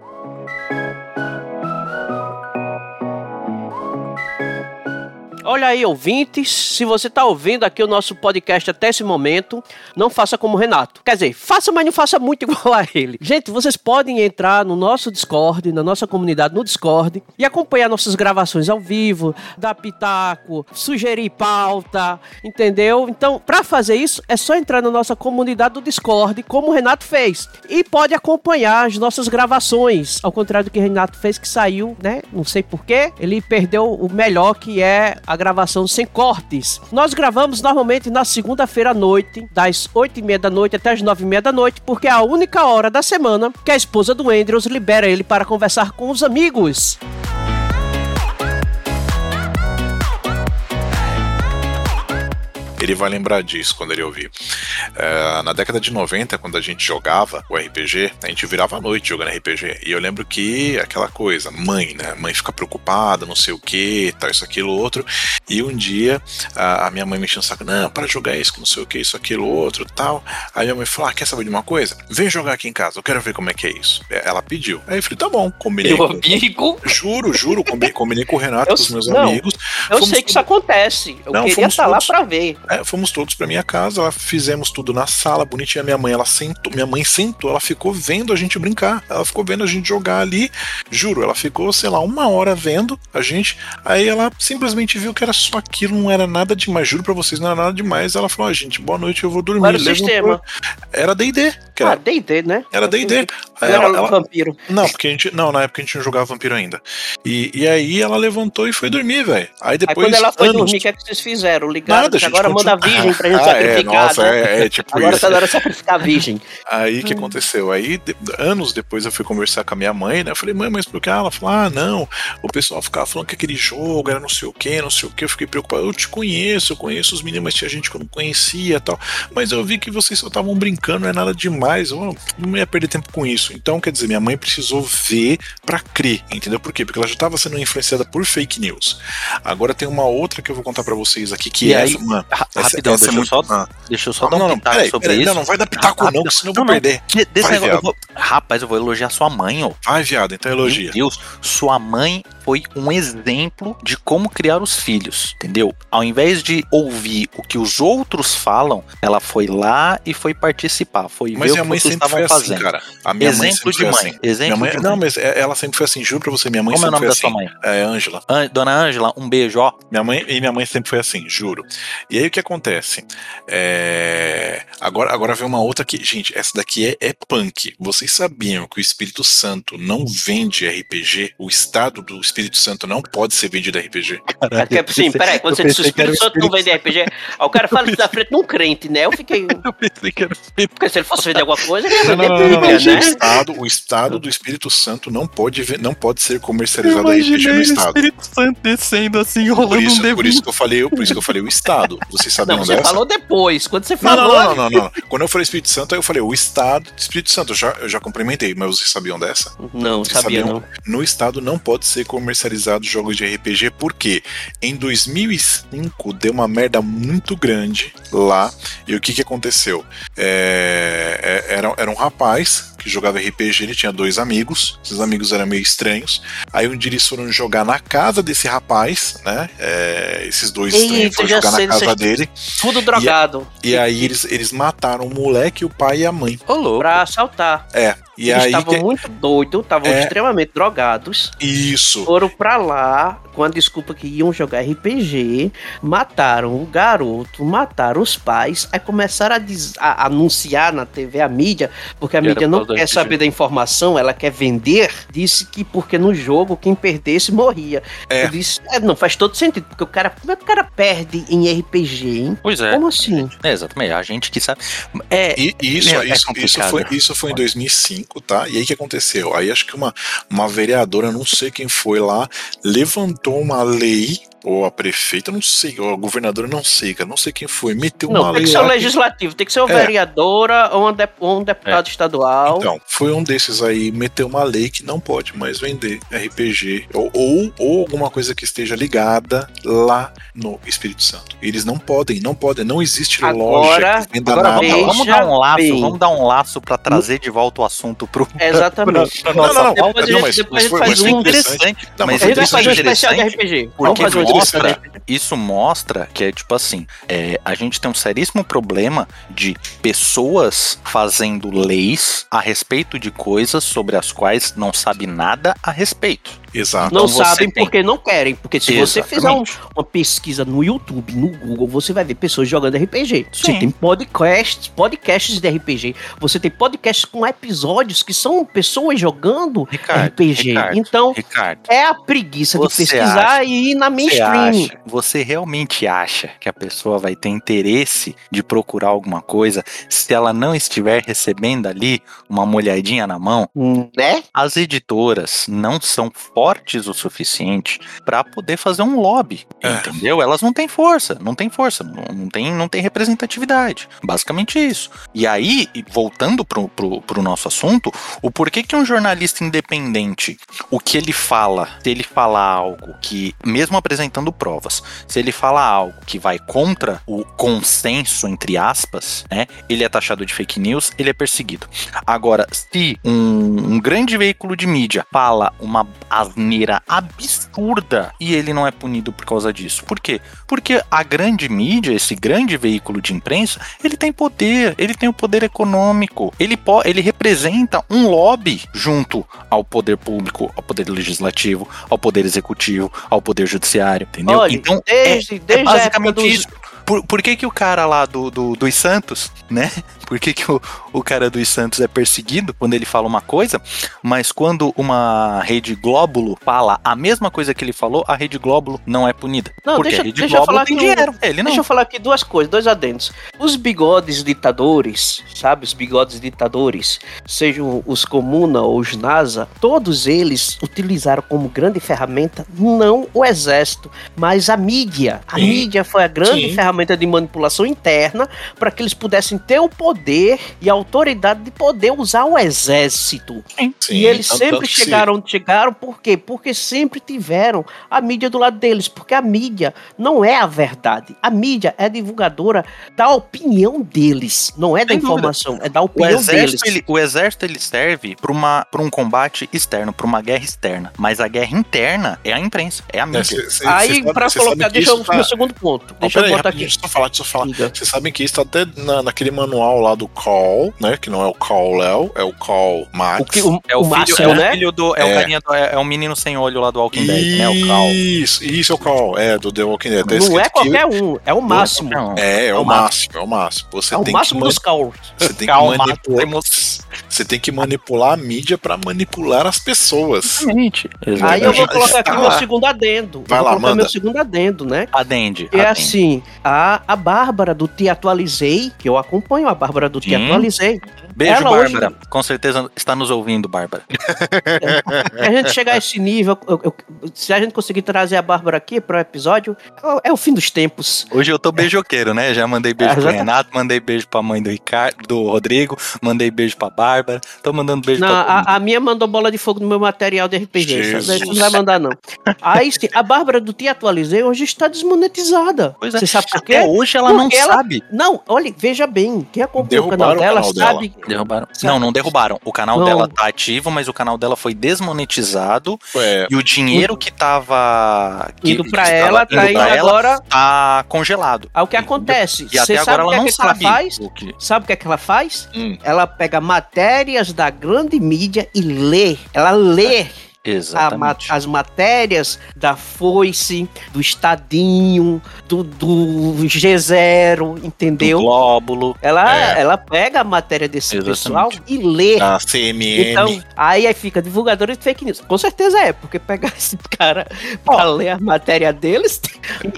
Speaker 1: Olha aí, ouvintes, se você tá ouvindo aqui o nosso podcast até esse momento, não faça como o Renato. Quer dizer, faça, mas não faça muito igual a ele. Gente, vocês podem entrar no nosso Discord, na nossa comunidade no Discord e acompanhar nossas gravações ao vivo, dar pitaco, sugerir pauta, entendeu? Então, para fazer isso, é só entrar na nossa comunidade do Discord, como o Renato fez. E pode acompanhar as nossas gravações, ao contrário do que o Renato fez, que saiu, né? Não sei porquê. Ele perdeu o melhor, que é a gravação sem cortes. Nós gravamos normalmente na segunda-feira à noite, das 8 e meia da noite até as 9 e meia da noite, porque é a única hora da semana que a esposa do Andrews libera ele para conversar com os amigos.
Speaker 2: Ele vai lembrar disso quando ele ouvir. É, na década de 90, quando a gente jogava o RPG, a gente virava à noite jogando RPG. E eu lembro que aquela coisa, mãe, né? Mãe fica preocupada, não sei o que, tal, isso, aquilo, outro. E um dia a, a minha mãe me encheu o saco, não, para jogar isso, não sei o que, isso, aquilo, outro, tal. Aí minha mãe falou: ah, quer saber de uma coisa? Vem jogar aqui em casa, eu quero ver como é que é isso. É, ela pediu. Aí eu falei, tá bom, combinei.
Speaker 1: Meu
Speaker 2: com,
Speaker 1: amigo.
Speaker 2: Juro, juro, combinei, combinei com o Renato,
Speaker 1: Eu-
Speaker 2: com os meus
Speaker 1: não,
Speaker 2: amigos.
Speaker 1: Eu
Speaker 2: Fomos
Speaker 1: sei que isso acontece. Eu
Speaker 2: Não,
Speaker 1: queria estar lá
Speaker 2: todos.
Speaker 1: pra ver.
Speaker 2: É, fomos todos pra minha casa, ela fizemos tudo na sala, bonitinha. Minha mãe, ela sentou, minha mãe sentou, ela ficou vendo a gente brincar, ela ficou vendo a gente jogar ali. Juro, ela ficou, sei lá, uma hora vendo a gente. Aí ela simplesmente viu que era só aquilo, não era nada demais. Juro pra vocês, não era nada demais. Ela falou: ah, gente, boa noite, eu vou dormir.
Speaker 1: Qual era o
Speaker 2: Levantou.
Speaker 1: sistema?
Speaker 2: Era DD.
Speaker 1: Ah,
Speaker 2: Era,
Speaker 1: D&D, né?
Speaker 2: era D&D. Aí ela-
Speaker 1: era
Speaker 2: ela-
Speaker 1: vampiro.
Speaker 2: não, porque a gente. Não, na época a gente não jogava vampiro ainda. E, e aí ela levantou e foi dormir, velho. Aí
Speaker 1: Aí
Speaker 2: depois.
Speaker 1: quando ela foi
Speaker 2: anos-
Speaker 1: dormir, o que é que vocês fizeram? Ligaram
Speaker 2: Nada, gente.
Speaker 1: agora manda a virgem pra gente
Speaker 2: ah, é,
Speaker 1: sacrificar,
Speaker 2: nossa,
Speaker 1: né?
Speaker 2: é, é tipo
Speaker 1: Agora
Speaker 2: isso.
Speaker 1: tá na hora de sacrificar a virgem.
Speaker 2: Aí o que aconteceu? Aí, de- anos depois, eu fui conversar com a minha mãe, né? Eu falei, mãe, mas por que? Ela falou, ah, não. O pessoal ficava falando que aquele jogo era não sei o que, não sei o que. Eu fiquei preocupado. Eu te conheço, eu conheço os meninos, mas tinha gente que eu não conhecia e tal. Mas eu vi que vocês só estavam brincando, não é nada demais. Eu não ia perder tempo com isso. Então, quer dizer, minha mãe precisou ver pra crer, entendeu? Por quê? Porque ela já estava sendo influenciada por fake news. Agora tem uma outra que eu vou contar pra vocês aqui, que
Speaker 3: E
Speaker 2: é
Speaker 3: aí,
Speaker 2: essa, mano.
Speaker 3: Ra-
Speaker 2: essa-
Speaker 3: Rapidão,
Speaker 2: essa é
Speaker 3: deixa, eu
Speaker 2: muito-
Speaker 3: só,
Speaker 2: Ah.
Speaker 3: deixa eu só dar
Speaker 2: Não,
Speaker 3: um
Speaker 2: não,
Speaker 3: pitaco sobre
Speaker 2: peraí,
Speaker 3: isso.
Speaker 2: não, não vai dar pitaco não,
Speaker 3: Rápido.
Speaker 2: que senão eu
Speaker 3: Não,
Speaker 2: vou
Speaker 3: não.
Speaker 2: perder.
Speaker 3: De- desse
Speaker 2: Vai,
Speaker 3: negócio, eu vou- Rapaz, eu vou elogiar sua mãe, ó.
Speaker 2: Vai, viado, então elogia.
Speaker 3: Meu Deus, sua mãe foi um exemplo de como criar os filhos, entendeu? Ao invés de ouvir o que os outros falam, ela foi lá e foi participar, foi
Speaker 2: Mas
Speaker 3: ver o que
Speaker 2: mãe
Speaker 3: vocês
Speaker 2: sempre
Speaker 3: estavam
Speaker 2: foi assim,
Speaker 3: fazendo.
Speaker 2: cara. A minha mãe
Speaker 3: exemplo
Speaker 2: sempre
Speaker 3: de
Speaker 2: foi
Speaker 3: mãe,
Speaker 2: assim.
Speaker 3: exemplo
Speaker 2: mãe,
Speaker 3: de
Speaker 2: não,
Speaker 3: mãe.
Speaker 2: mas é- ela sempre foi assim, juro pra você, minha mãe
Speaker 3: Como é o
Speaker 2: sempre
Speaker 3: nome
Speaker 2: foi
Speaker 3: da
Speaker 2: assim.
Speaker 3: sua mãe?
Speaker 2: É Ângela.
Speaker 3: An- Dona Ângela, um beijo, ó.
Speaker 2: Minha mãe e minha mãe sempre foi assim, juro. E aí o que acontece? É, Agora, agora vem uma outra que, gente, essa daqui é, é punk. Vocês sabiam que o Espírito Santo não vende RPG? O estado do Espírito Santo não pode ser vendido RPG?
Speaker 1: É que, sim, peraí, quando você disse o Espírito Santo não vende RPG, aí o cara fala isso da frente de um crente, né? Eu fiquei.
Speaker 3: Eu pensei que era
Speaker 1: Porque se ele fosse vender alguma coisa, ele ia vender
Speaker 2: não, não, não, não.
Speaker 1: Bíblia,
Speaker 2: O
Speaker 1: né?
Speaker 2: estado, o estado do Espírito Santo não pode, ver- não pode ser comercializado RPG no estado.
Speaker 3: Espírito Santo descendo assim,
Speaker 2: Por
Speaker 3: rolando
Speaker 2: isso, por isso que eu falei, por isso que eu falei o estado. Vocês sabiam
Speaker 1: Não, você
Speaker 2: dessa?
Speaker 1: falou depois. Quando você
Speaker 2: Não,
Speaker 1: falou.
Speaker 2: não, não, não, não, não. Quando eu falei Espírito Santo, aí eu falei o Estado do Espírito Santo. Eu já, eu já cumprimentei, mas vocês sabiam dessa?
Speaker 1: Não,
Speaker 2: Vocês
Speaker 1: sabia
Speaker 2: sabiam?
Speaker 1: não.
Speaker 2: No Estado não pode ser comercializado jogos de RPG, porque em 2005 deu uma merda muito grande lá. E o que que aconteceu? É, é- era, era um rapaz que jogava RPG, ele tinha dois amigos. Esses amigos eram meio estranhos. Aí um dia eles foram jogar na casa desse rapaz, né? É, esses dois
Speaker 1: Eita,
Speaker 2: estranhos foram jogar
Speaker 1: sei
Speaker 2: na casa
Speaker 1: dessa-
Speaker 2: dele.
Speaker 1: Tudo drogado.
Speaker 2: E aí eles, eles mataram o moleque, o pai e a mãe.
Speaker 3: Louco.
Speaker 1: Pra assaltar.
Speaker 2: É. E
Speaker 1: Eles estavam
Speaker 2: que-
Speaker 1: muito doidos, estavam
Speaker 2: É.
Speaker 1: extremamente drogados.
Speaker 2: Isso.
Speaker 1: Foram pra lá com a desculpa que iam jogar RPG, mataram o garoto, mataram os pais, aí começaram a, a anunciar na TV, a mídia, porque a
Speaker 3: Que
Speaker 1: mídia não quer saber da informação, ela quer vender. Disse que porque no jogo quem perdesse morria.
Speaker 2: É.
Speaker 1: Eu disse, "É, não faz todo sentido, porque o cara, como é que o cara perde em RPG, hein?
Speaker 3: Pois é.
Speaker 1: Como assim?
Speaker 3: É, exatamente, a gente que sabe. É,
Speaker 2: E isso,
Speaker 3: É,
Speaker 2: isso, isso, foi, isso foi em 2005, tá? E aí o que aconteceu? Aí acho que uma, uma vereadora, não sei quem foi lá, levantou uma lei, ou a prefeita, não sei, ou a governadora, não sei, cara, não sei quem foi, meteu uma
Speaker 1: Não, tem
Speaker 2: lei
Speaker 1: que ser o legislativo, tem que ser uma
Speaker 2: É.
Speaker 1: vereadora ou um, dep- ou um deputado estadual.
Speaker 2: Então, foi um desses aí, meteu uma lei que não pode mais vender RPG ou, ou, ou alguma coisa que esteja ligada lá no Espírito Santo. Eles não podem, não podem, não existe
Speaker 1: Agora-
Speaker 2: loja que venda
Speaker 3: agora
Speaker 2: nada.
Speaker 3: vamos,
Speaker 1: Veja
Speaker 3: vamos dar um laço,
Speaker 1: bem.
Speaker 3: vamos dar um laço pra trazer de volta o assunto pro.
Speaker 1: Exatamente.
Speaker 3: pra
Speaker 2: Não,
Speaker 3: nossa
Speaker 2: não, não, não,
Speaker 1: gente-
Speaker 2: mas,
Speaker 1: depois
Speaker 2: mas
Speaker 1: a gente
Speaker 2: foi,
Speaker 1: faz
Speaker 2: mas foi
Speaker 1: um
Speaker 2: interessante.
Speaker 3: interessante.
Speaker 2: Não,
Speaker 3: mas
Speaker 2: mas
Speaker 1: A gente vai
Speaker 2: é
Speaker 1: fazer um especial de RPG. Vamos
Speaker 3: porque
Speaker 1: fazer um
Speaker 3: mostra-
Speaker 1: RPG.
Speaker 3: isso mostra que é tipo assim: é, a gente tem um seríssimo problema de pessoas fazendo leis a respeito de coisas sobre as quais não sabe nada a respeito.
Speaker 2: Exato.
Speaker 1: Não
Speaker 3: Então você
Speaker 1: sabem
Speaker 3: tem-
Speaker 1: porque não querem. Porque se você fizer um-
Speaker 3: Exatamente.
Speaker 1: uma pesquisa no YouTube, no Google, você vai ver pessoas jogando RPG. Você
Speaker 3: Sim.
Speaker 1: tem podcasts, podcasts de RPG. Você tem podcasts com episódios que são pessoas jogando
Speaker 3: Ricardo,
Speaker 1: RPG.
Speaker 3: Ricardo,
Speaker 1: Então,
Speaker 3: Ricardo.
Speaker 1: é a preguiça de
Speaker 3: Você
Speaker 1: pesquisar
Speaker 3: acha-
Speaker 1: e ir na
Speaker 3: Você,
Speaker 1: mainstream.
Speaker 3: acha, você realmente acha que a pessoa vai ter interesse de procurar alguma coisa se ela não estiver recebendo ali uma molhadinha na mão?
Speaker 1: Né?
Speaker 3: As editoras não são fortes o suficiente para poder fazer um lobby,
Speaker 2: É.
Speaker 3: entendeu? Elas não têm força, não tem força, não, não tem, não tem representatividade. Basicamente isso. E aí, voltando pro, pro, pro nosso assunto, o porquê que um jornalista independente, o que ele fala, se ele falar algo que, mesmo apresentando provas, se ele falar algo que vai contra o consenso, entre aspas, né, ele é taxado de fake news, ele é perseguido. Agora, se um, um grande veículo de mídia fala uma asneira absurda e ele não é punido por causa disso. Por quê? Porque a grande mídia, esse grande veículo de imprensa, ele tem poder, ele tem o poder econômico, ele, ele representa um lobby junto ao poder público, ao poder legislativo, ao poder executivo, ao poder judiciário, entendeu?
Speaker 1: Olha,
Speaker 3: então,
Speaker 1: desde,
Speaker 3: é
Speaker 1: desde a época
Speaker 3: basicamente
Speaker 1: dos,
Speaker 3: isso. Por, por que, que o cara lá do, do- dos Santos, né? Por que, que o, o cara dos Santos é perseguido quando ele fala uma coisa, mas quando uma rede Glóbulo fala a mesma coisa que ele falou, a rede Glóbulo não é punida?
Speaker 1: Não,
Speaker 3: Porque
Speaker 1: deixa-
Speaker 3: a rede
Speaker 1: deixa eu
Speaker 3: Glóbulo
Speaker 1: falar
Speaker 3: tem dinheiro, ele não.
Speaker 1: Deixa eu falar aqui duas coisas, dois adendos. Os bigodes ditadores, sabe? Os bigodes ditadores, sejam os Comuna ou os NASA, todos eles utilizaram como grande ferramenta não o exército, mas a mídia. A
Speaker 2: Sim.
Speaker 1: mídia foi a grande
Speaker 2: Sim.
Speaker 1: Ferramenta de manipulação interna para que eles pudessem ter o poder e a autoridade de poder usar o exército.
Speaker 2: Sim,
Speaker 1: e eles
Speaker 2: tanto-
Speaker 1: sempre
Speaker 2: tanto que
Speaker 1: chegaram onde chegaram, por quê? Porque sempre tiveram a mídia do lado deles, porque a mídia não é a verdade. A mídia é divulgadora da opinião deles, não é da
Speaker 3: Sem dúvida.
Speaker 1: informação, é da
Speaker 3: O
Speaker 1: opinião deles.
Speaker 3: exército, ele, o exército ele serve para um combate externo, para uma guerra externa. Mas a guerra interna é a imprensa, é a
Speaker 2: É,
Speaker 3: mídia.
Speaker 2: cê- cê-
Speaker 1: Aí,
Speaker 2: cê cê sabe
Speaker 1: colocar,
Speaker 2: que
Speaker 1: deixa eu
Speaker 2: tá-
Speaker 1: meu segundo ponto. Deixa eu
Speaker 2: peraí,
Speaker 1: botar
Speaker 2: rapidinho,
Speaker 1: aqui.
Speaker 2: Deixa eu só falar, deixa eu falar.
Speaker 1: Diga.
Speaker 2: Vocês sabem que isso tá até na, naquele manual lá do Call, né? Que não é o Call Léo, é o Call Max.
Speaker 1: O, que, o,
Speaker 3: É o,
Speaker 1: o
Speaker 3: filho,
Speaker 1: máximo,
Speaker 3: é o
Speaker 1: né?
Speaker 3: filho do. É, o
Speaker 2: É.
Speaker 3: carinha do- é, é o menino sem olho lá do Walking Dead, né? O Cal.
Speaker 2: Isso, isso é o Call, é, do The Walking Dead. Tá
Speaker 1: Não é
Speaker 2: que-
Speaker 1: qualquer um, é o máximo.
Speaker 3: Não,
Speaker 2: É, é
Speaker 1: É
Speaker 2: o
Speaker 1: o
Speaker 2: máximo, é o máximo. Você
Speaker 1: É o
Speaker 2: tem
Speaker 1: máximo
Speaker 2: que
Speaker 1: dos calls.
Speaker 2: Você tem que
Speaker 3: Calma,
Speaker 2: manipular.
Speaker 3: temos-
Speaker 2: Você tem que manipular a mídia pra manipular as pessoas.
Speaker 3: Exatamente.
Speaker 1: Aí eu vou colocar aqui
Speaker 2: está
Speaker 1: meu segundo adendo.
Speaker 2: Vai
Speaker 1: eu vou
Speaker 2: lá,
Speaker 1: colocar
Speaker 2: manda.
Speaker 1: meu segundo adendo, né?
Speaker 3: Adende.
Speaker 1: É
Speaker 3: adende.
Speaker 1: assim, a, a Bárbara do Te Atualizei, que eu acompanho a Bárbara do Te
Speaker 3: Sim.
Speaker 1: Atualizei.
Speaker 3: Beijo,
Speaker 1: ela hoje-
Speaker 3: Bárbara. Com certeza está nos ouvindo, Bárbara.
Speaker 1: Se a gente chegar a esse nível, eu- eu- se a gente conseguir trazer a Bárbara aqui para o episódio, é, é o fim dos tempos.
Speaker 3: Hoje eu tô beijoqueiro, né? Já mandei beijo
Speaker 1: É,
Speaker 3: pro. Renato, mandei beijo pra mãe do Ricardo, do Rodrigo, mandei beijo pra Bárbara. Tô mandando beijo
Speaker 1: Não,
Speaker 3: pra
Speaker 1: a, a minha mandou bola de fogo no meu material de RPG. Não vai mandar, não. Aí sim, a Bárbara do Te Atualizei hoje está desmonetizada.
Speaker 3: Pois é.
Speaker 1: Você sabe por
Speaker 3: Até
Speaker 1: quê?
Speaker 3: hoje ela não
Speaker 1: Porque ela-
Speaker 3: sabe.
Speaker 1: Não, olha, veja bem, quem acompanha o canal dela
Speaker 2: o canal
Speaker 1: sabe.
Speaker 3: Derrubaram.
Speaker 1: Sabe?
Speaker 3: Não, não derrubaram. O canal
Speaker 1: Não.
Speaker 3: dela tá ativo, mas o canal dela foi desmonetizado
Speaker 2: É,
Speaker 3: e o dinheiro que tava que-
Speaker 1: Indo pra ela, tá
Speaker 3: indo
Speaker 1: indo
Speaker 3: pra ela,
Speaker 1: agora.
Speaker 3: tá congelado.
Speaker 1: Aí o que acontece?
Speaker 3: E até
Speaker 1: Você
Speaker 3: agora
Speaker 1: sabe o
Speaker 3: ela
Speaker 1: que, é
Speaker 3: não
Speaker 1: que ela
Speaker 3: sabe
Speaker 1: faz?
Speaker 3: o que.
Speaker 1: Sabe o que, é que ela faz?
Speaker 2: hum,
Speaker 1: Ela pega matérias da grande mídia e lê. Ela lê a
Speaker 3: Exatamente.
Speaker 1: as matérias da Foice, do Estadinho, do, do G0, entendeu?
Speaker 3: Do glóbulo.
Speaker 1: Ela,
Speaker 2: É.
Speaker 1: ela pega a matéria desse pessoal
Speaker 3: Exatamente.
Speaker 1: e lê.
Speaker 2: a CMM.
Speaker 1: Então, aí, aí fica divulgadora de fake news. Com certeza é, porque pegar esse cara pra ler a matéria deles.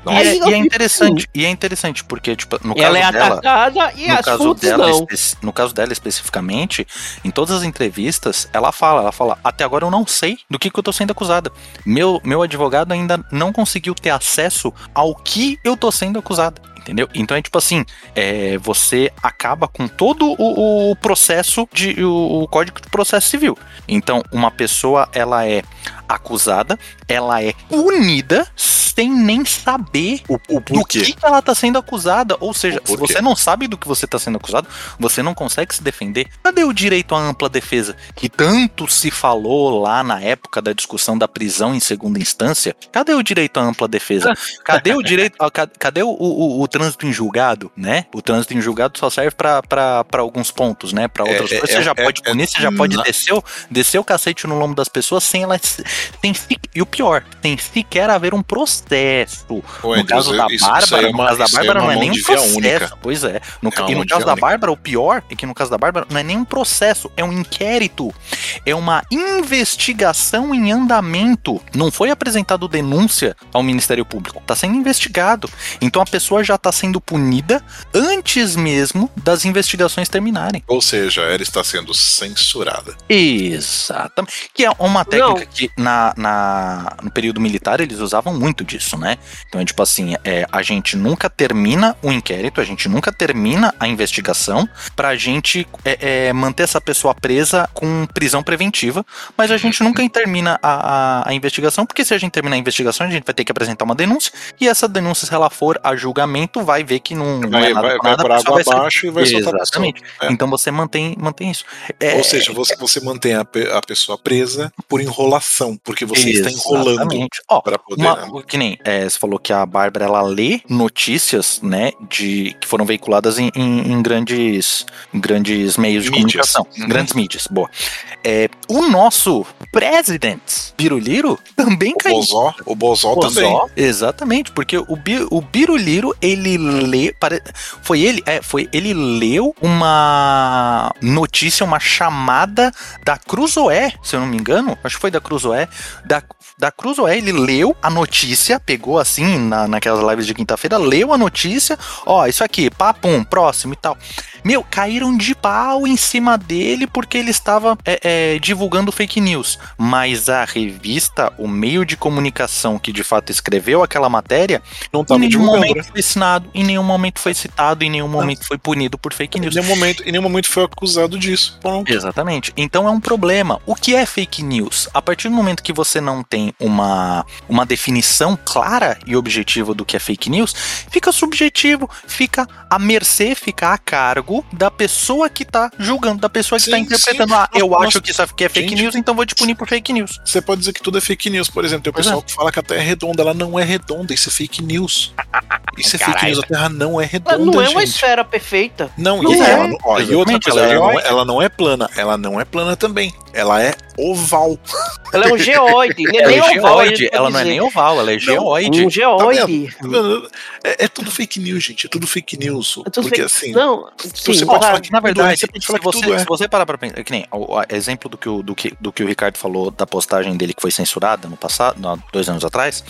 Speaker 3: E
Speaker 1: aí
Speaker 3: é, e é interessante, e é interessante porque tipo, no caso
Speaker 1: ela é
Speaker 3: dela,
Speaker 1: atacada e
Speaker 3: no
Speaker 1: as
Speaker 3: caso dela, espe- no caso dela especificamente, em todas as entrevistas, ela fala, ela fala, até agora eu não sei do que, que eu tô sendo acusada. Meu, meu advogado ainda não conseguiu ter acesso ao que eu tô sendo acusada. Entendeu? Então é tipo assim, é, você acaba com todo o, o processo de o, o código de processo civil. Então uma pessoa ela é acusada, ela é punida sem nem saber
Speaker 2: O, o
Speaker 3: do
Speaker 2: porquê?
Speaker 3: que, que ela tá sendo acusada. Ou seja, se você não sabe do que você tá sendo acusado, você não consegue se defender. Cadê o direito à ampla defesa? Que tanto se falou lá na época da discussão da prisão em segunda instância. Cadê o direito à ampla defesa? Cadê o direito. ca- Cadê o, o- o trânsito em julgado, né? O trânsito em julgado só serve pra alguns pontos, né? Pra
Speaker 2: É,
Speaker 3: outras
Speaker 2: é,
Speaker 3: coisas. Você
Speaker 2: é,
Speaker 3: já
Speaker 2: é,
Speaker 3: pode
Speaker 2: é,
Speaker 3: punir, você já pode
Speaker 2: na-
Speaker 3: descer o, descer o cacete no lombo das pessoas sem elas. Sem, se- e o pior, sem sequer haver um processo.
Speaker 2: Ô,
Speaker 3: No
Speaker 2: Andrews,
Speaker 3: caso da Bárbara,
Speaker 2: é
Speaker 3: no caso da
Speaker 2: aí
Speaker 3: Bárbara não é nem um processo.
Speaker 2: única.
Speaker 3: Pois é. No,
Speaker 2: É
Speaker 3: e no caso da
Speaker 2: única.
Speaker 3: Bárbara, o pior é que no caso da Bárbara não é nem um processo, é um inquérito. É uma investigação em andamento. Não foi apresentado denúncia ao Ministério Público. Está sendo investigado. Então a pessoa já está sendo punida antes mesmo das investigações terminarem.
Speaker 2: Ou seja, ela está sendo censurada.
Speaker 3: Exatamente. Que é uma técnica que na, na- no período militar eles usavam muito disso, né? Então é tipo assim, é, a gente nunca termina o inquérito, a gente nunca termina a investigação pra gente é, é, manter essa pessoa presa com prisão preventiva, mas a gente nunca termina a, a- a investigação, porque se a gente terminar a investigação, a gente vai ter que apresentar uma denúncia, e essa denúncia, se ela for a julgamento, vai ver que não, não
Speaker 2: Vai,
Speaker 3: é nada
Speaker 2: vai, vai
Speaker 3: nada,
Speaker 2: por água abaixo e vai soltar.
Speaker 3: Exatamente.
Speaker 2: É.
Speaker 3: Então você mantém, mantém isso. É,
Speaker 2: Ou seja, você, você mantém a, a pessoa presa por enrolação, porque você está enrolando
Speaker 3: Exatamente. Ó,
Speaker 2: para poder.
Speaker 3: uma, que nem é, você falou que a Bárbara ela lê notícias, né, de que foram veiculadas em, em- em grandes, grandes meios de
Speaker 2: Mídias.
Speaker 3: comunicação,
Speaker 2: Uhum.
Speaker 3: grandes mídias. Boa. É, o nosso presidente Biruliro também
Speaker 2: o
Speaker 3: caiu.
Speaker 2: Bozó, o Bozó
Speaker 3: Bozó,
Speaker 2: também.
Speaker 3: Exatamente, porque o, Bi, o Biruliro, ele lê. pare- Foi ele, é, foi ele leu uma notícia, uma chamada da Cruzoé, se eu não me engano. Acho que foi da Cruzoé. Da, da Cruzoé, ele leu a notícia, pegou assim, na, naquelas lives de quinta-feira, leu a notícia. Ó, isso aqui, papum, próximo e tal. Meu, caíram de pau em cima dele porque ele estava é, é, divulgando fake news. Mas a revista, o meio de comunicação que de fato escreveu aquela matéria,
Speaker 2: Não
Speaker 3: em
Speaker 2: estava
Speaker 3: nenhum momento
Speaker 2: né?
Speaker 3: foi ensinado, em nenhum momento foi citado, em nenhum momento foi punido por fake
Speaker 2: Em
Speaker 3: news.
Speaker 2: nenhum, momento, em nenhum momento foi acusado disso. Pronto.
Speaker 3: Exatamente. Então é um problema. O que é fake news? A partir do momento que você não tem uma, uma definição clara e objetiva do que é fake news, fica subjetivo, fica à mercê, fica a cargo da pessoa que tá julgando, da pessoa que
Speaker 2: Sim,
Speaker 3: tá interpretando.
Speaker 2: sim.
Speaker 3: Ah, eu
Speaker 2: Nossa,
Speaker 3: acho que isso aqui é fake
Speaker 2: gente.
Speaker 3: news, então vou te punir por fake news.
Speaker 2: Você pode dizer que tudo é fake news, por exemplo. Tem o
Speaker 3: Pois
Speaker 2: pessoal que fala que a Terra é redonda. Ela não é redonda, isso é fake news. Isso é fake news, a Terra não é redonda.
Speaker 1: Ela não é uma
Speaker 2: gente.
Speaker 1: esfera perfeita.
Speaker 2: Não,
Speaker 3: Não
Speaker 2: e,
Speaker 3: é.
Speaker 2: ela não- ó, e outra coisa,
Speaker 3: ela é
Speaker 2: ela, não é, ela não é plana. Ela não é plana também. Ela é oval.
Speaker 1: Ela é um geoide, nem,
Speaker 3: Ela é
Speaker 1: oval.
Speaker 3: geoide,
Speaker 1: pode
Speaker 3: ela não é nem oval, ela é geoide.
Speaker 1: Um geoide.
Speaker 2: Tá? É, é tudo fake news, gente. É tudo fake news.
Speaker 1: É tudo
Speaker 2: porque
Speaker 1: fake-
Speaker 2: assim.
Speaker 1: Não,
Speaker 2: você
Speaker 1: sim,
Speaker 2: pode
Speaker 1: ó,
Speaker 2: falar que
Speaker 3: Na
Speaker 2: tudo é,
Speaker 3: verdade,
Speaker 2: você pode
Speaker 3: se
Speaker 2: falar que
Speaker 3: você,
Speaker 2: tudo é.
Speaker 3: se você parar pra pensar, que nem o, o exemplo do que, o, do, que, do que o Ricardo falou da postagem dele que foi censurada no passado, não, dois anos atrás,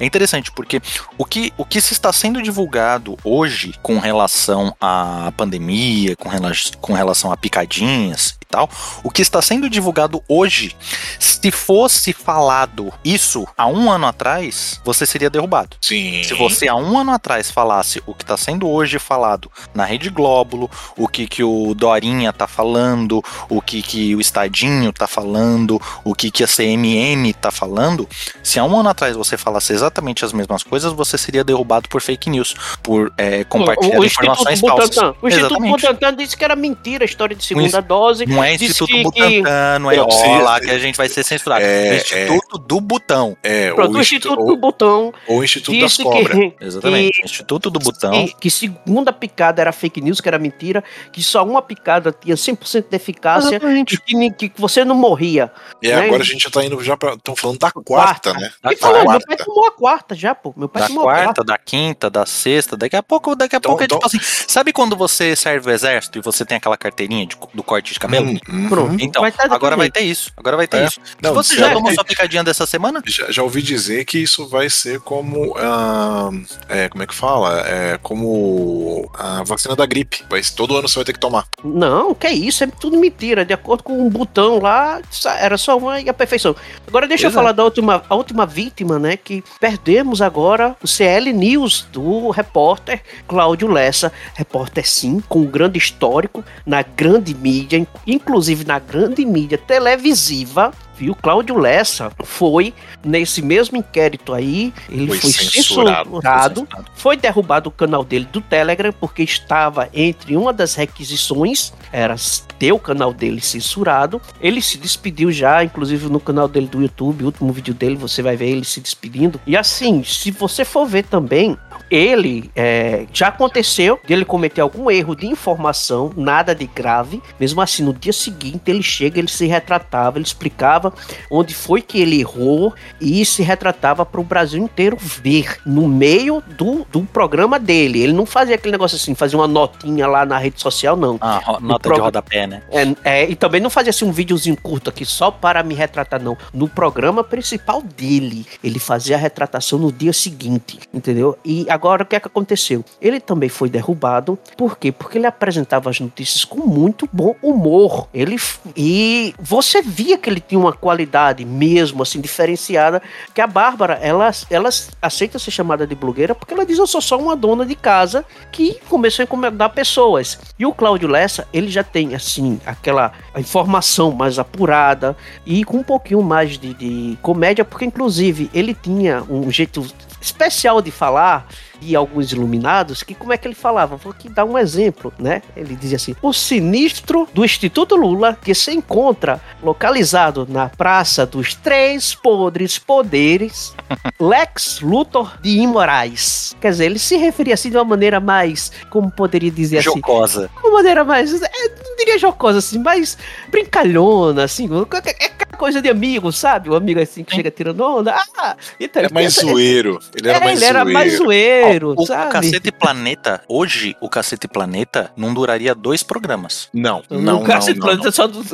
Speaker 3: é interessante porque o que, o que se está sendo divulgado hoje com relação à pandemia, com, rela com relação a picadinhas tal, o que está sendo divulgado hoje, se fosse falado isso há um ano atrás, você seria derrubado.
Speaker 2: Sim.
Speaker 3: Se você há um ano atrás falasse o que está sendo hoje falado na Rede Glóbulo, o que, que o Dorinha tá falando, o que, que o Estadinho tá falando, o que, que a CMM tá falando, se há um ano atrás você falasse exatamente as mesmas coisas, você seria derrubado por fake news, por é, compartilhar
Speaker 1: o
Speaker 3: informações
Speaker 1: Instituto
Speaker 3: falsas.
Speaker 1: Butantan. O Instituto. Butantan disse que era mentira a história de segunda
Speaker 3: Isso.
Speaker 1: dose.
Speaker 3: Não é Instituto
Speaker 1: que-
Speaker 3: Butantan, não é ó lá que a gente vai ser censurado.
Speaker 2: É,
Speaker 3: É, Instituto do Butão.
Speaker 2: É,
Speaker 1: Pronto,
Speaker 2: o,
Speaker 1: o
Speaker 2: Instituto,
Speaker 1: do Botão
Speaker 2: ou o Instituto das Cobras.
Speaker 1: que,
Speaker 3: Exatamente. Instituto do Butão.
Speaker 1: que, que segunda picada era fake news, que era mentira, que só uma picada tinha 100% de eficácia
Speaker 3: Exatamente.
Speaker 1: e que, que você não morria.
Speaker 2: E
Speaker 1: né?
Speaker 2: agora a gente já tá indo já pra. Estão falando da quarta, né?
Speaker 3: Da
Speaker 1: E meu
Speaker 2: quarta.
Speaker 1: pai tomou a quarta já, pô. Meu pai
Speaker 3: Da
Speaker 1: tomou a quarta.
Speaker 3: quarta, da quinta, da sexta, daqui a pouco, daqui a
Speaker 2: Então-
Speaker 3: pouco é
Speaker 2: então-
Speaker 3: tipo assim. Sabe quando você serve o exército e você tem aquela carteirinha de- do corte de cabelo?
Speaker 2: Hum, hum,
Speaker 1: Pronto.
Speaker 2: hum.
Speaker 3: Então,
Speaker 1: Vai tá
Speaker 3: agora vai ter isso. Agora vai ter
Speaker 2: É.
Speaker 3: isso.
Speaker 2: Não,
Speaker 3: você
Speaker 2: já-
Speaker 3: tomou sua picadinha dessa semana?
Speaker 2: Já, já ouvi dizer que isso vai ser como. ah, é, como é que fala? É como a vacina da gripe. Vai, todo ano você vai ter que tomar.
Speaker 1: Não, que isso, é tudo mentira. De acordo com um botão lá, era só uma e a perfeição. Agora deixa eu
Speaker 3: Pois é.
Speaker 1: falar da última, a última vítima, né? Que perdemos agora o CL News do repórter Cláudio Lessa. Repórter sim, com um grande histórico na grande mídia, inclusive na grande mídia televisiva. E o Cláudio Lessa foi nesse mesmo inquérito aí, ele foi,
Speaker 2: Foi censurado.
Speaker 1: censurado, foi derrubado o canal dele do Telegram porque estava entre uma das requisições era ter o canal dele censurado. Ele se despediu já, inclusive no canal dele do YouTube, o último vídeo dele, você vai ver ele se despedindo. E assim, se você for ver também, ele é, já aconteceu de ele cometer algum erro de informação, nada de grave. Mesmo assim, no dia seguinte ele chega, ele se retratava, ele explicava onde foi que ele errou e se retratava para o Brasil inteiro ver no meio do, do programa dele. Ele não fazia aquele negócio assim, fazia uma notinha lá na rede social, não.
Speaker 3: Ah, nota
Speaker 1: prog-
Speaker 3: de rodapé, né?
Speaker 1: É, é, e também não fazia assim um videozinho curto aqui só para me retratar, não. No programa principal dele, ele fazia a retratação no dia seguinte, entendeu? E agora o que é que aconteceu? Ele também foi derrubado, por quê? Porque ele apresentava as notícias com muito bom humor. Ele e você via que ele tinha uma qualidade mesmo assim diferenciada, que a Bárbara, ela, ela aceita ser chamada de blogueira porque ela diz eu sou só uma dona de casa que começou a encomendar pessoas. E o Cláudio Lessa, ele já tem, assim, aquela informação mais apurada e com um pouquinho mais de, de comédia, porque, inclusive, ele tinha um jeito especial de falar e alguns iluminados, que como é que ele falava? Vou aqui dar um exemplo, né? Ele dizia assim: o sinistro do Instituto Lula, que se encontra localizado na Praça dos Três Podres Poderes, Lex Luthor de Imorais. Quer dizer, ele se referia assim de uma maneira mais, como poderia dizer assim,
Speaker 3: Jocosa.
Speaker 1: uma maneira mais, é, não diria jocosa assim, mais brincalhona, assim, é aquela coisa de amigo, sabe? O amigo assim que chega tirando onda, ah, então,
Speaker 2: É mais
Speaker 1: essa-
Speaker 2: zoeiro. Ele era
Speaker 1: é,
Speaker 2: mais
Speaker 1: ele era
Speaker 2: zoeiro.
Speaker 1: mais zoeiro,
Speaker 3: o, o
Speaker 1: sabe?
Speaker 3: Cacete Planeta, hoje, o Cacete Planeta não duraria dois programas.
Speaker 2: Não, não, não,
Speaker 1: Cacete
Speaker 2: não,
Speaker 1: Planeta
Speaker 2: não.
Speaker 1: só do-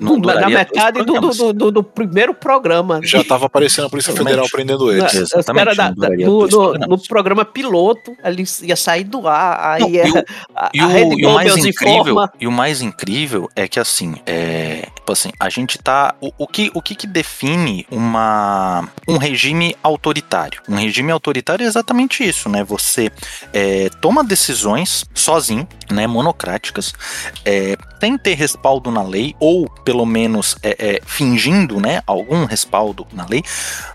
Speaker 3: Não
Speaker 1: do- na
Speaker 3: duraria
Speaker 1: metade do, do, do, do- do primeiro programa.
Speaker 2: Já tava aparecendo a Polícia. Federal prendendo
Speaker 1: Na-
Speaker 2: eles.
Speaker 1: os
Speaker 3: Exatamente,
Speaker 1: da- da- no, no- programa piloto, ele ia sair do ar,
Speaker 3: Não,
Speaker 1: aí
Speaker 3: e o-
Speaker 1: a, a,
Speaker 3: E
Speaker 1: a
Speaker 3: o,
Speaker 1: Rede
Speaker 3: e o mais incrível,
Speaker 1: informa.
Speaker 3: e o mais incrível é que assim, é, tipo assim, a gente tá, o, o que o que, que define uma um regime autoritário? Um regime autoritário é exatamente isso, né? Você é, toma decisões sozinho, né, monocráticas, é, sem ter respaldo na lei ou pelo menos é, é, fingindo, né, algum respaldo na lei,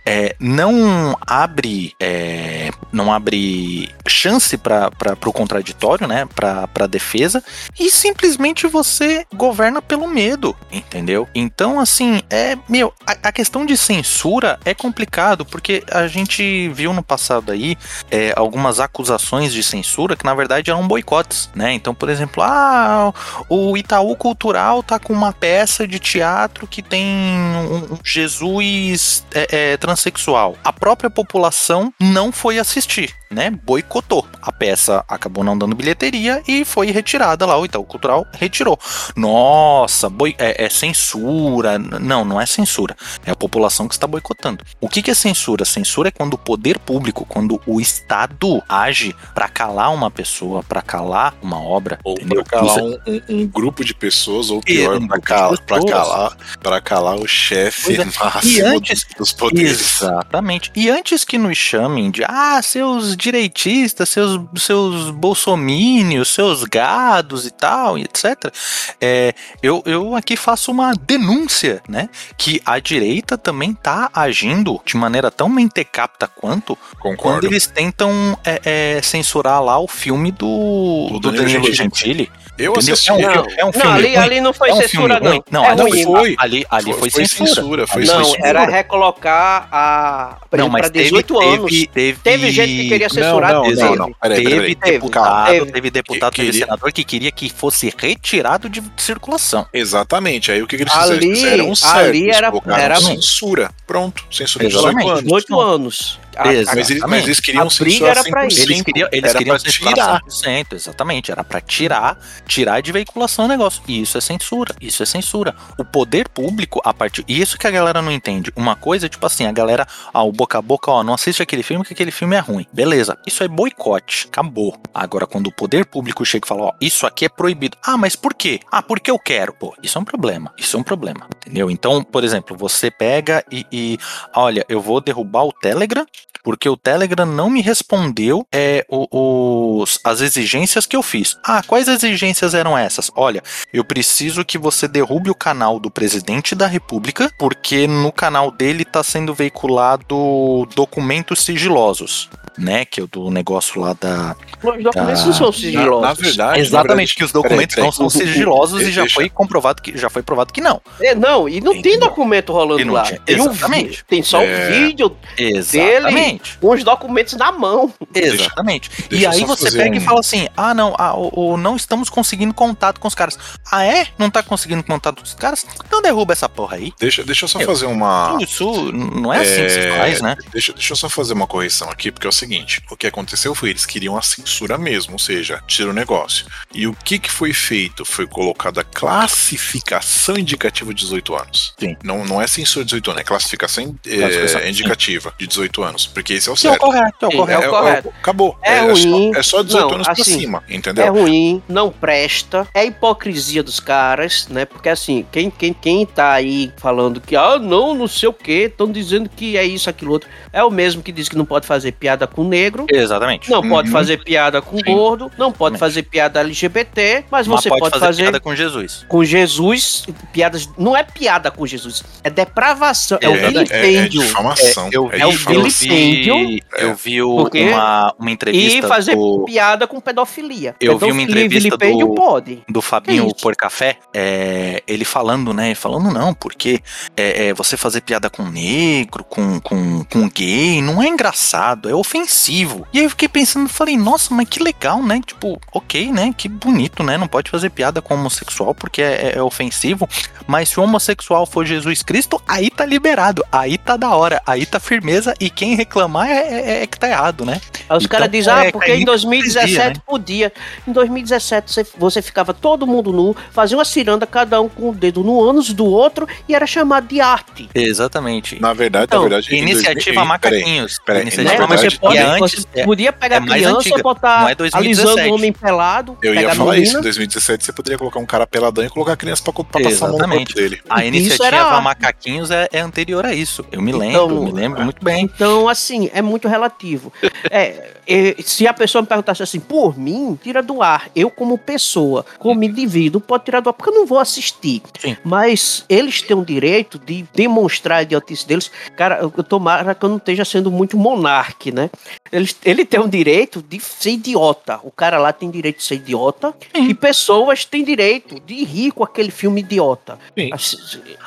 Speaker 3: é, não abre é, não abre chance para o contraditório, né, para a defesa e simplesmente você governa pelo medo, entendeu? Então assim é meu a, a questão de censura é complicado porque a gente viu no passado aí é, algumas acusações de censura que na verdade eram boicotes, né? Então por exemplo, ah o Itaú Cultural tá com uma peça de teatro que tem um, Jesus é, é, transexual. A própria população não foi assistir, né? Boicotou. A peça acabou não dando bilheteria e foi retirada lá. O Itaú Cultural retirou. Nossa, boi é, é censura. Não, não é censura. É a população que está boicotando. O que, que é censura? Censura é quando o poder público, quando o Estado age para calar uma pessoa, para calar uma obra.
Speaker 2: Ou pra calar um, um- um grupo de pessoas, ou pior,
Speaker 3: um de
Speaker 2: calar, calar, pra calar o chefe
Speaker 3: é.
Speaker 2: máximo
Speaker 3: E antes-
Speaker 2: dos poderes.
Speaker 3: Exatamente. E antes que nos chamem de ah, seus direitistas, seus, seus bolsomínios, seus gados e tal, e etc. é, eu, eu aqui faço uma denúncia, né? Que a direita também tá agindo de maneira tão mentecapta quanto quando
Speaker 2: Concordo.
Speaker 3: eles tentam é, é, censurar lá o filme do,
Speaker 2: Do
Speaker 3: do
Speaker 2: Danilo
Speaker 3: Danilo
Speaker 2: Gentili.
Speaker 3: Gentili.
Speaker 2: Eu
Speaker 3: entendeu?
Speaker 2: assisti.
Speaker 3: É um,
Speaker 1: Não,
Speaker 3: é um filme
Speaker 1: não, ali, ali não foi
Speaker 3: É um
Speaker 1: censura, não.
Speaker 3: Não,
Speaker 1: é
Speaker 3: ali
Speaker 1: ruim.
Speaker 2: foi.
Speaker 3: Ali, ali foi,
Speaker 2: foi
Speaker 3: censura.
Speaker 2: censura, foi
Speaker 1: Não,
Speaker 2: censura.
Speaker 1: era recolocar a.
Speaker 3: Não, mas
Speaker 1: para
Speaker 3: teve,
Speaker 1: 18 anos.
Speaker 3: Teve, teve,
Speaker 1: Teve gente que queria censurar,
Speaker 2: não,
Speaker 1: teve.
Speaker 2: não, não. Peraí, peraí,
Speaker 3: Teve
Speaker 2: peraí.
Speaker 3: deputado,
Speaker 1: Teve.
Speaker 3: teve deputado,
Speaker 2: Que
Speaker 3: teve
Speaker 2: queria-
Speaker 3: senador que queria que fosse retirado de circulação.
Speaker 2: Exatamente. Aí o que, que eles
Speaker 1: Ali-
Speaker 2: fizeram? Fizeram um certo.
Speaker 1: ali era- era-
Speaker 2: censura. Pronto. Censura de
Speaker 3: Exatamente.
Speaker 2: 18 anos.
Speaker 1: 18 anos. A-.
Speaker 2: Mas eles, mas eles queriam
Speaker 1: A briga
Speaker 2: censurar
Speaker 1: era pra isso.
Speaker 2: 100%.
Speaker 3: Eles queriam, eles
Speaker 2: era
Speaker 3: queriam
Speaker 2: pra
Speaker 3: censurar
Speaker 2: tirar.
Speaker 3: 100%, exatamente. Era pra tirar, tirar de veiculação o negócio. E isso é censura. Isso é censura. O poder público, a partir. E isso que a galera não entende. Uma coisa, tipo assim, a galera, ah, o boca a boca, ó, não assiste aquele filme que aquele filme é ruim. Beleza. Isso é boicote. Acabou. Agora, quando o poder público chega e fala, ó, isso aqui é proibido. Ah, mas por quê? Ah, porque eu quero. Pô, isso é um problema. Isso é um problema. Entendeu? Então, por exemplo, você pega e, e olha, eu vou derrubar o Telegram porque o Telegram não me respondeu é, o- os, as exigências que eu fiz. Ah, quais exigências eram essas? Olha, eu preciso que você derrube o canal do presidente da República, porque no canal dele tá sendo veiculado documentos sigilosos, né? Que é o do negócio lá da.
Speaker 1: Os documentos
Speaker 3: Ah,
Speaker 1: não são
Speaker 2: Na,
Speaker 1: sigilosos.
Speaker 2: na verdade, na
Speaker 3: Exatamente,
Speaker 2: verdade-
Speaker 3: que os documentos
Speaker 2: peraí,
Speaker 3: não são
Speaker 2: peraí.
Speaker 3: sigilosos e já
Speaker 2: Deixa-
Speaker 3: foi comprovado que já foi provado que não.
Speaker 1: É, não, e não tem
Speaker 3: Entendeu?
Speaker 1: documento rolando lá.
Speaker 3: tinha-
Speaker 1: Tem, um
Speaker 3: exatamente.
Speaker 1: tem só
Speaker 2: É.
Speaker 1: um vídeo
Speaker 3: Exatamente.
Speaker 1: Com os documentos na mão.
Speaker 3: Exatamente.
Speaker 2: deixa
Speaker 3: e aí você pega
Speaker 2: um-
Speaker 3: e fala assim: ah, não, ah, o, o- não estamos conseguindo contato com os caras. Ah, é? Não tá conseguindo contato com os caras? Então derruba essa porra aí.
Speaker 2: Deixa, deixa eu só
Speaker 3: Eu-
Speaker 2: fazer uma.
Speaker 3: Isso não é assim que se
Speaker 2: É,
Speaker 3: faz, né?
Speaker 2: Deixa, deixa eu só fazer uma correção aqui, porque é o seguinte: o que aconteceu foi eles queriam a censura mesmo, ou seja, tira o negócio. E o que, que foi feito? Foi colocada classificação indicativa de 18 anos.
Speaker 3: Sim.
Speaker 2: Não, não é censura de 18 anos, é classificação, é,
Speaker 3: Classificação, sim.
Speaker 2: indicativa de 18 anos, porque esse é o
Speaker 3: Que é o
Speaker 2: certo.
Speaker 3: correto, é o correto.
Speaker 1: é o correto.
Speaker 2: acabou.
Speaker 1: É
Speaker 2: é,
Speaker 1: ruim.
Speaker 2: só, é só 18
Speaker 1: Não,
Speaker 2: anos pra
Speaker 1: assim,
Speaker 2: cima,
Speaker 1: É
Speaker 2: entendeu?
Speaker 1: ruim, não presta, é hipocrisia dos caras, né? Porque assim, quem, quem, quem tá aí falando que, ah, não, não sei o que, estão dizendo que é isso, aquilo, outro, é o mesmo que diz que não pode fazer piada com negro,
Speaker 3: Exatamente.
Speaker 1: não pode
Speaker 2: Uhum.
Speaker 1: fazer piada com
Speaker 2: Sim.
Speaker 1: gordo, não pode
Speaker 3: Exatamente.
Speaker 1: fazer piada LGBT, mas
Speaker 3: Mas
Speaker 1: você pode, fazer,
Speaker 3: piada com Jesus.
Speaker 1: com Jesus, piadas, não é piada com Jesus, é depravação, é,
Speaker 3: É,
Speaker 1: o
Speaker 3: é-
Speaker 2: é, é
Speaker 1: vilipêndio.
Speaker 2: difamação.
Speaker 3: Eu vi,
Speaker 2: é
Speaker 1: é o
Speaker 2: difamação.
Speaker 1: Vilipêndio.
Speaker 3: eu vi o-
Speaker 1: Porque-
Speaker 3: uma, uma entrevista
Speaker 1: E fazer
Speaker 3: do,
Speaker 1: piada com pedofilia.
Speaker 3: Eu vi uma
Speaker 1: Pedofilia
Speaker 3: entrevista do-
Speaker 1: pode.
Speaker 3: do Fabinho
Speaker 1: isso?
Speaker 3: por café, é, ele falando, né? Falando, não, porque é, é, você fazer piada com negro, com, com, com gay, não é engraçado, é ofensivo. E aí eu fiquei pensando, falei, nossa, mas que legal, né? Tipo, ok, né? Que bonito, né? Não pode fazer piada com homossexual porque é, é ofensivo. Mas se o homossexual for Jesus Cristo, aí tá liberado, aí tá da hora, aí tá firmeza, e quem reclamar é, é- é que tá errado, né?
Speaker 1: Aí os
Speaker 3: Então,
Speaker 1: caras dizem, ah,
Speaker 3: é,
Speaker 1: porque em
Speaker 3: em
Speaker 1: 2017
Speaker 3: hipocrisia, né?
Speaker 1: podia. Em 2017 você, você ficava todo mundo nu, fazia uma ciranda, cada um com o dedo no ânus do outro, e era chamado de arte.
Speaker 3: Exatamente.
Speaker 2: Na verdade,
Speaker 1: Então,
Speaker 2: na verdade.
Speaker 3: Iniciativa
Speaker 2: 2000 peraí,
Speaker 3: Macaquinhos.
Speaker 2: peraí,
Speaker 3: Iniciativa
Speaker 2: na
Speaker 1: Né? Mas
Speaker 2: verdade,
Speaker 1: você pode,
Speaker 3: e é antes,
Speaker 1: você podia pegar
Speaker 3: é
Speaker 1: criança,
Speaker 3: antiga,
Speaker 1: botar
Speaker 3: não é 2017.
Speaker 1: alisando o homem pelado,
Speaker 2: Eu ia falar
Speaker 1: menina.
Speaker 2: isso, em 2017 você poderia colocar um cara peladão e colocar a criança pra, pra passar a mão no
Speaker 3: Exatamente.
Speaker 2: corpo dele.
Speaker 3: A iniciativa Macaquinhos é, é anterior a isso. Eu me lembro,
Speaker 1: Então,
Speaker 3: me lembro muito bem.
Speaker 1: Então, assim, é muito relativo. É, é, se a pessoa me perguntasse assim, por mim, tira do ar. Eu, como pessoa, como indivíduo, pode tirar do ar, porque eu não vou assistir.
Speaker 3: Sim.
Speaker 1: Mas eles têm o direito de demonstrar a idiotice deles. Cara, eu eu tomara que eu não esteja sendo muito monarque, né? Eles, ele tem o direito de ser idiota. O cara lá tem direito de ser idiota.
Speaker 3: Sim.
Speaker 1: E pessoas têm direito de rir com aquele filme idiota.
Speaker 2: Sim.
Speaker 1: Assim,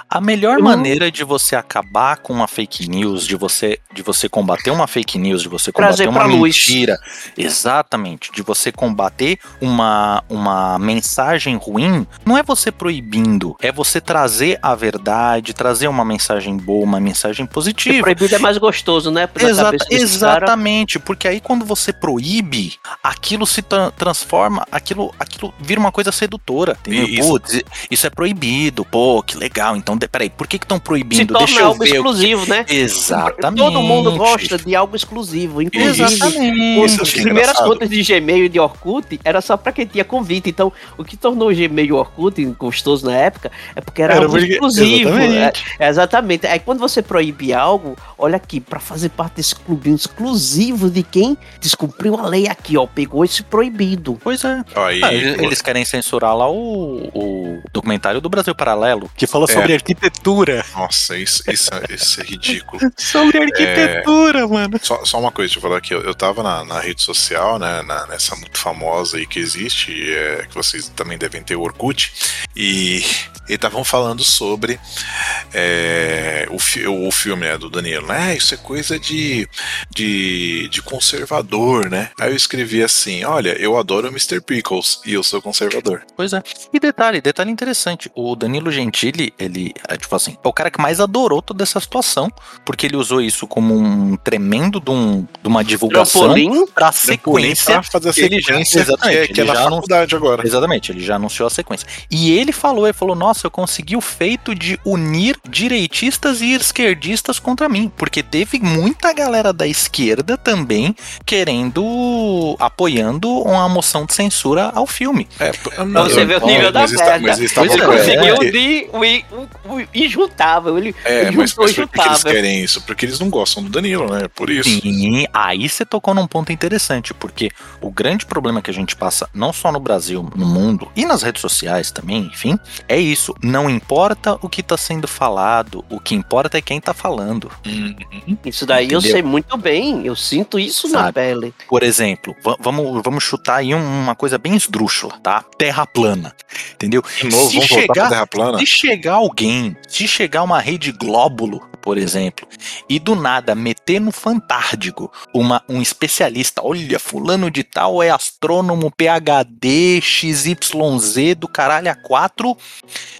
Speaker 3: A melhor
Speaker 1: Eu-
Speaker 3: maneira de você acabar com uma fake news, de você, de você combater uma fake news, de você combater
Speaker 1: Trazer
Speaker 3: uma
Speaker 1: pra luz.
Speaker 3: mentira, exatamente, de você combater uma, uma mensagem ruim, não é você proibindo, é você trazer a verdade, trazer uma mensagem boa, uma mensagem positiva.
Speaker 1: proibido é mais gostoso, né? Caras.
Speaker 3: exatamente, porque aí quando você proíbe, aquilo se tra- transforma, aquilo, aquilo vira uma coisa sedutora.
Speaker 2: Isso.
Speaker 3: Putz, isso é proibido, pô, que legal. Então, de- peraí, por que estão
Speaker 1: Se
Speaker 3: proibindo?
Speaker 1: torna
Speaker 3: Deixa eu
Speaker 1: algo
Speaker 3: ver. o que-
Speaker 1: exclusivo, né?
Speaker 3: Exatamente.
Speaker 1: Todo mundo gosta de algo exclusivo. Inclusive,
Speaker 3: Exatamente.
Speaker 1: As
Speaker 2: é
Speaker 1: primeiras contas de Gmail e de Orkut era só pra quem tinha convite. Então, o que tornou o Gmail e o Orkut gostoso na época é porque era,
Speaker 2: Era
Speaker 1: algo
Speaker 2: porque-
Speaker 1: exclusivo.
Speaker 2: exatamente.
Speaker 1: É, é, exatamente. Aí quando você proíbe algo, olha aqui, pra fazer parte desse clubinho exclusivo de quem descumpriu a lei aqui, ó, pegou esse proibido.
Speaker 3: Pois é.
Speaker 2: Aí,
Speaker 3: Ah, eles, eles querem censurar lá o, o documentário do Brasil Paralelo, que fala
Speaker 2: É.
Speaker 3: sobre arquitetura.
Speaker 2: Nossa, isso, isso, é- isso é ridículo.
Speaker 3: Sobre arquitetura, mano.
Speaker 2: Só, só uma coisa, deixa eu falar aqui. Eu, eu tava na, na rede social, né? na- nessa muito famosa aí que existe, é, que vocês também devem ter o Orkut, e e estavam falando sobre é, o, fi- o filme né, do Danilo, né? "Ah, Isso é coisa de, de, de conservador, né? Aí eu escrevi assim: olha, eu adoro o Mr. Pickles e eu sou conservador.
Speaker 3: Pois é. E detalhe, detalhe interessante, o Danilo Gentili, ele, é, tipo assim, é o cara que mais adorou toda essa situação, porque ele usou isso como um tremendo de, um- de uma divulgação
Speaker 1: Trampolim
Speaker 3: sequência.
Speaker 2: pra fazer a
Speaker 3: ele já-
Speaker 2: sequência que
Speaker 3: exatamente,
Speaker 2: é, que é
Speaker 3: ele
Speaker 2: na
Speaker 3: já não-
Speaker 2: faculdade agora.
Speaker 3: Exatamente, ele já anunciou a sequência. E ele falou, ele falou, nossa, eu consegui o feito de unir direitistas e esquerdistas contra mim, porque teve muita galera da esquerda também querendo, apoiando uma moção de censura ao filme.
Speaker 2: É,
Speaker 1: Pra você ver o nível da
Speaker 2: mas está-
Speaker 1: merda.
Speaker 2: mas
Speaker 1: Ele
Speaker 3: é.
Speaker 1: conseguiu de o, i- o, o injuntável. Ele
Speaker 2: É,
Speaker 1: ele
Speaker 2: mas, mas por que eles querem isso? Porque eles não gostam do Danilo, né? Por isso.
Speaker 3: Sim, aí você tocou num ponto interessante, porque o grande problema que a gente passa, não só no Brasil, no mundo e nas redes sociais também, enfim, é isso. Não importa o que tá sendo falado, o que importa é quem tá falando.
Speaker 2: Uhum.
Speaker 1: Isso daí eu
Speaker 3: Entendeu?
Speaker 1: sei muito bem. Eu sinto isso na
Speaker 3: Sabe.
Speaker 1: pele.
Speaker 3: Por exemplo, va- vamos, vamos chutar aí um- uma coisa bem esdrúxula, tá? Terra plana. Entendeu?
Speaker 2: De novo,
Speaker 3: Se
Speaker 2: vamos voltar pra
Speaker 3: chegar-
Speaker 2: Terra plana?
Speaker 3: Se chegar alguém, se chegar uma rede glóbulo, por exemplo, e do nada meter no Fantárdigo uma, um especialista, olha, fulano de tal é astrônomo PhD XYZ do caralho A4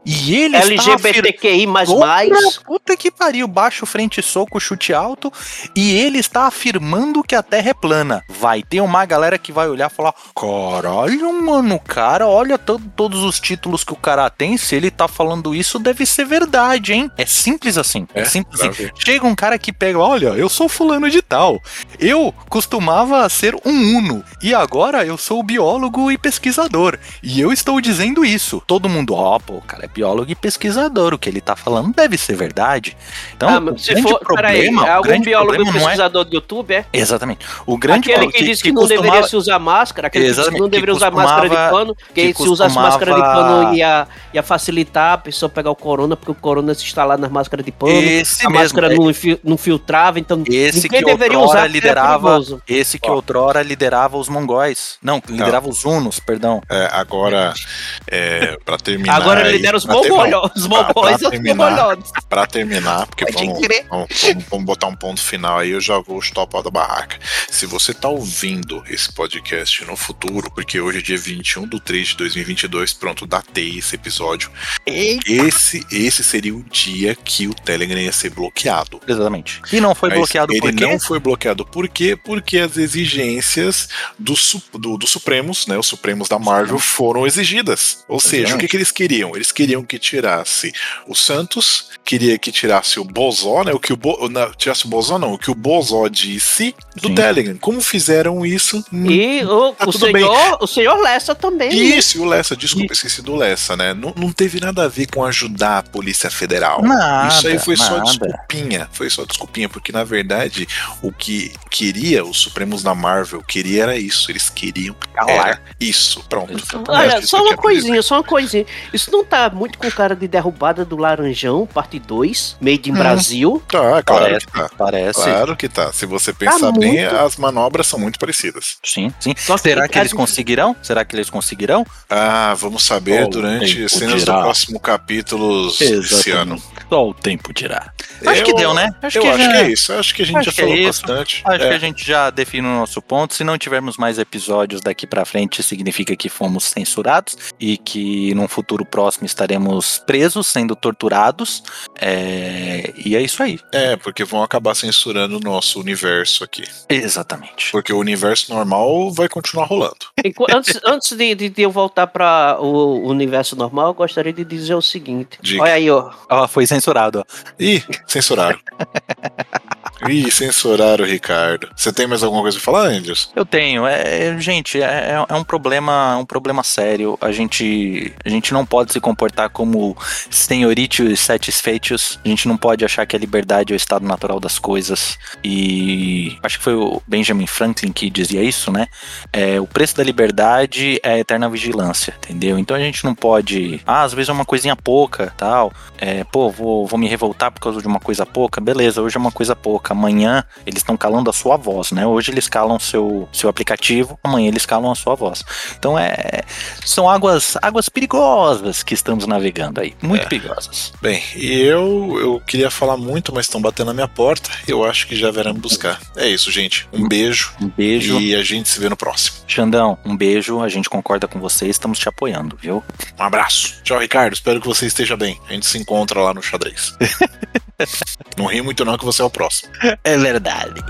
Speaker 3: e ele está afirmando
Speaker 1: LGBTQI mais mais.
Speaker 3: Puta que pariu, baixo, frente, soco, chute alto. E ele está afirmando que a Terra é plana. Vai ter uma galera que vai olhar e falar: Caralho, mano, cara, olha to- todos os títulos que o cara tem. Se ele tá falando isso, deve ser verdade, hein? É simples assim. É,
Speaker 2: É,
Speaker 3: simples assim. Chega um cara que pega: Olha, eu sou fulano de tal. Eu costumava ser um Uno. E agora eu sou biólogo e pesquisador. E eu estou dizendo isso. Todo mundo, ó, pô, o cara é biólogo e pesquisador. O que ele tá falando deve ser verdade. Então,
Speaker 1: ah,
Speaker 3: o
Speaker 1: se
Speaker 3: grande
Speaker 1: for, peraí,
Speaker 3: problema,
Speaker 1: é algum biólogo e
Speaker 3: é
Speaker 1: pesquisador do YouTube, é?
Speaker 3: Exatamente. O grande
Speaker 1: aquele que, disse que, não
Speaker 3: costumava-
Speaker 1: deveria se usar máscara, aquele que que não
Speaker 3: que
Speaker 1: deveria usar máscara de pano, que,
Speaker 3: que
Speaker 1: se usasse máscara de pano ia, ia facilitar a pessoa pegar o corona, porque o corona se instalar nas máscaras de pano,
Speaker 3: Esse
Speaker 1: a
Speaker 3: mesmo,
Speaker 1: máscara
Speaker 3: é-
Speaker 1: não, não filtrava, então
Speaker 3: Esse
Speaker 1: ninguém
Speaker 3: que
Speaker 1: deveria usar era
Speaker 3: liderava, esse que outrora liderava os mongóis. Não, liderava os hunos, perdão.
Speaker 2: É, agora, é, pra terminar.
Speaker 1: Agora ele lidera os
Speaker 2: pra
Speaker 1: mongolhos, os
Speaker 2: pra- pra
Speaker 1: mongóis e os
Speaker 2: terminar. Pra porque vamos, vamos, vamos- vamos botar um ponto final aí, eu já vou pau da barraca. Se você tá ouvindo esse podcast no futuro, porque hoje é dia 21 do 3 de 2022, pronto, datei esse episódio. Esse, esse seria o dia que o Telegram ia ser bloqueado.
Speaker 3: Exatamente. E não foi
Speaker 2: Mas
Speaker 3: bloqueado
Speaker 2: ele
Speaker 3: por quê?
Speaker 2: não foi bloqueado por quê? Porque as exigências do, do, do Supremos, né, os Supremos da Marvel, foram exigidas. Ou seja, o que, que eles queriam? Eles queriam que tirasse o Santos, queria que tirasse o Bozó, né, o que o Bo, não, tirasse o Bozó não, o que o Bozó disse do
Speaker 3: Sim.
Speaker 2: Telegram. Como fizeram isso?
Speaker 1: E o,
Speaker 2: Tá
Speaker 1: o,
Speaker 2: tudo bem.
Speaker 1: senhor, o senhor Lessa também.
Speaker 2: Isso, o Lessa, desculpa, esqueci do Lessa, né? Não, não teve nada a ver com ajudar a Polícia Federal.
Speaker 3: Nada,
Speaker 2: Isso aí foi só
Speaker 3: nada.
Speaker 2: desculpinha, foi só desculpinha, porque na verdade o que queria os Supremos da Marvel queria era isso, eles queriam
Speaker 3: Calar.
Speaker 2: era isso, pronto.
Speaker 1: Olha, só uma coisinha, só uma coisinha. Isso não tá muito com cara de derrubada do Laranjão, parte 2, Made in
Speaker 2: Hum.
Speaker 1: Brasil.
Speaker 2: Tá, claro
Speaker 3: Parece,
Speaker 2: que tá.
Speaker 3: parece.
Speaker 2: Claro que tá. Se você pensar
Speaker 1: Tá
Speaker 2: bem,
Speaker 1: muito.
Speaker 2: as manobras são muito parecidas.
Speaker 3: Sim, sim.
Speaker 1: Só
Speaker 3: Será que eles
Speaker 1: gente-
Speaker 3: conseguirão? Será que eles conseguirão?
Speaker 2: Ah, vamos saber
Speaker 3: Só o
Speaker 2: durante cenas
Speaker 3: dirá.
Speaker 2: do próximo capítulo desse ano.
Speaker 3: Só o tempo dirá. Acho
Speaker 2: Eu-
Speaker 3: que deu, né? Acho
Speaker 2: eu
Speaker 3: que
Speaker 2: acho
Speaker 3: já-
Speaker 2: que é isso. Acho que a gente
Speaker 3: Acho
Speaker 2: já
Speaker 3: é
Speaker 2: falou
Speaker 3: isso.
Speaker 2: bastante.
Speaker 3: Acho
Speaker 2: É.
Speaker 3: que a gente já define o nosso ponto. Se não tivermos mais episódios daqui pra frente, significa que fomos censurados e que num futuro próximo estaremos presos, sendo torturados. É, E é isso aí.
Speaker 2: É, porque vão acabar censurando o nosso universo aqui.
Speaker 3: Exatamente.
Speaker 2: Porque o universo normal vai continuar rolando.
Speaker 1: Antes antes de, de- de eu voltar para o universo normal, eu gostaria de dizer o seguinte.
Speaker 2: Diga.
Speaker 1: Olha aí, ó.
Speaker 3: Ó, foi censurado. ó.
Speaker 2: Ih, censuraram. Ih, censuraram o Ricardo. Você tem mais alguma coisa pra falar, Andrews?
Speaker 3: Eu tenho. É, é- gente, é, é um problema, um problema sério. A gente, a gente não pode se comportar como senhoritos satisfeitos. A gente não pode achar que a liberdade é o estado natural das coisas. E acho que foi o Benjamin Franklin que dizia isso, né? É, o preço da liberdade é a eterna vigilância, entendeu? Então a gente não pode. Ah, às vezes é uma coisinha pouca, tal. É, pô, vou, vou me revoltar por causa de uma coisa pouca. Beleza, hoje é uma coisa pouca. Amanhã eles estão calando a sua voz, né? Hoje eles calam seu, seu aplicativo, amanhã eles calam a sua voz. Então é. São águas, águas perigosas que estamos navegando aí. Muito
Speaker 2: É.
Speaker 3: perigosas.
Speaker 2: Bem, e eu, eu queria falar muito, mas estão batendo na minha porta. Eu acho que já me buscar. É isso, gente. Um beijo.
Speaker 3: Um beijo.
Speaker 2: E a gente se vê no próximo.
Speaker 3: Xandão, um beijo. A gente concorda com você, estamos te apoiando, viu?
Speaker 2: Um abraço. Tchau, Ricardo. Espero que você esteja bem. A gente se encontra lá no xadrez. não ri muito não que você é o próximo.
Speaker 3: É verdade.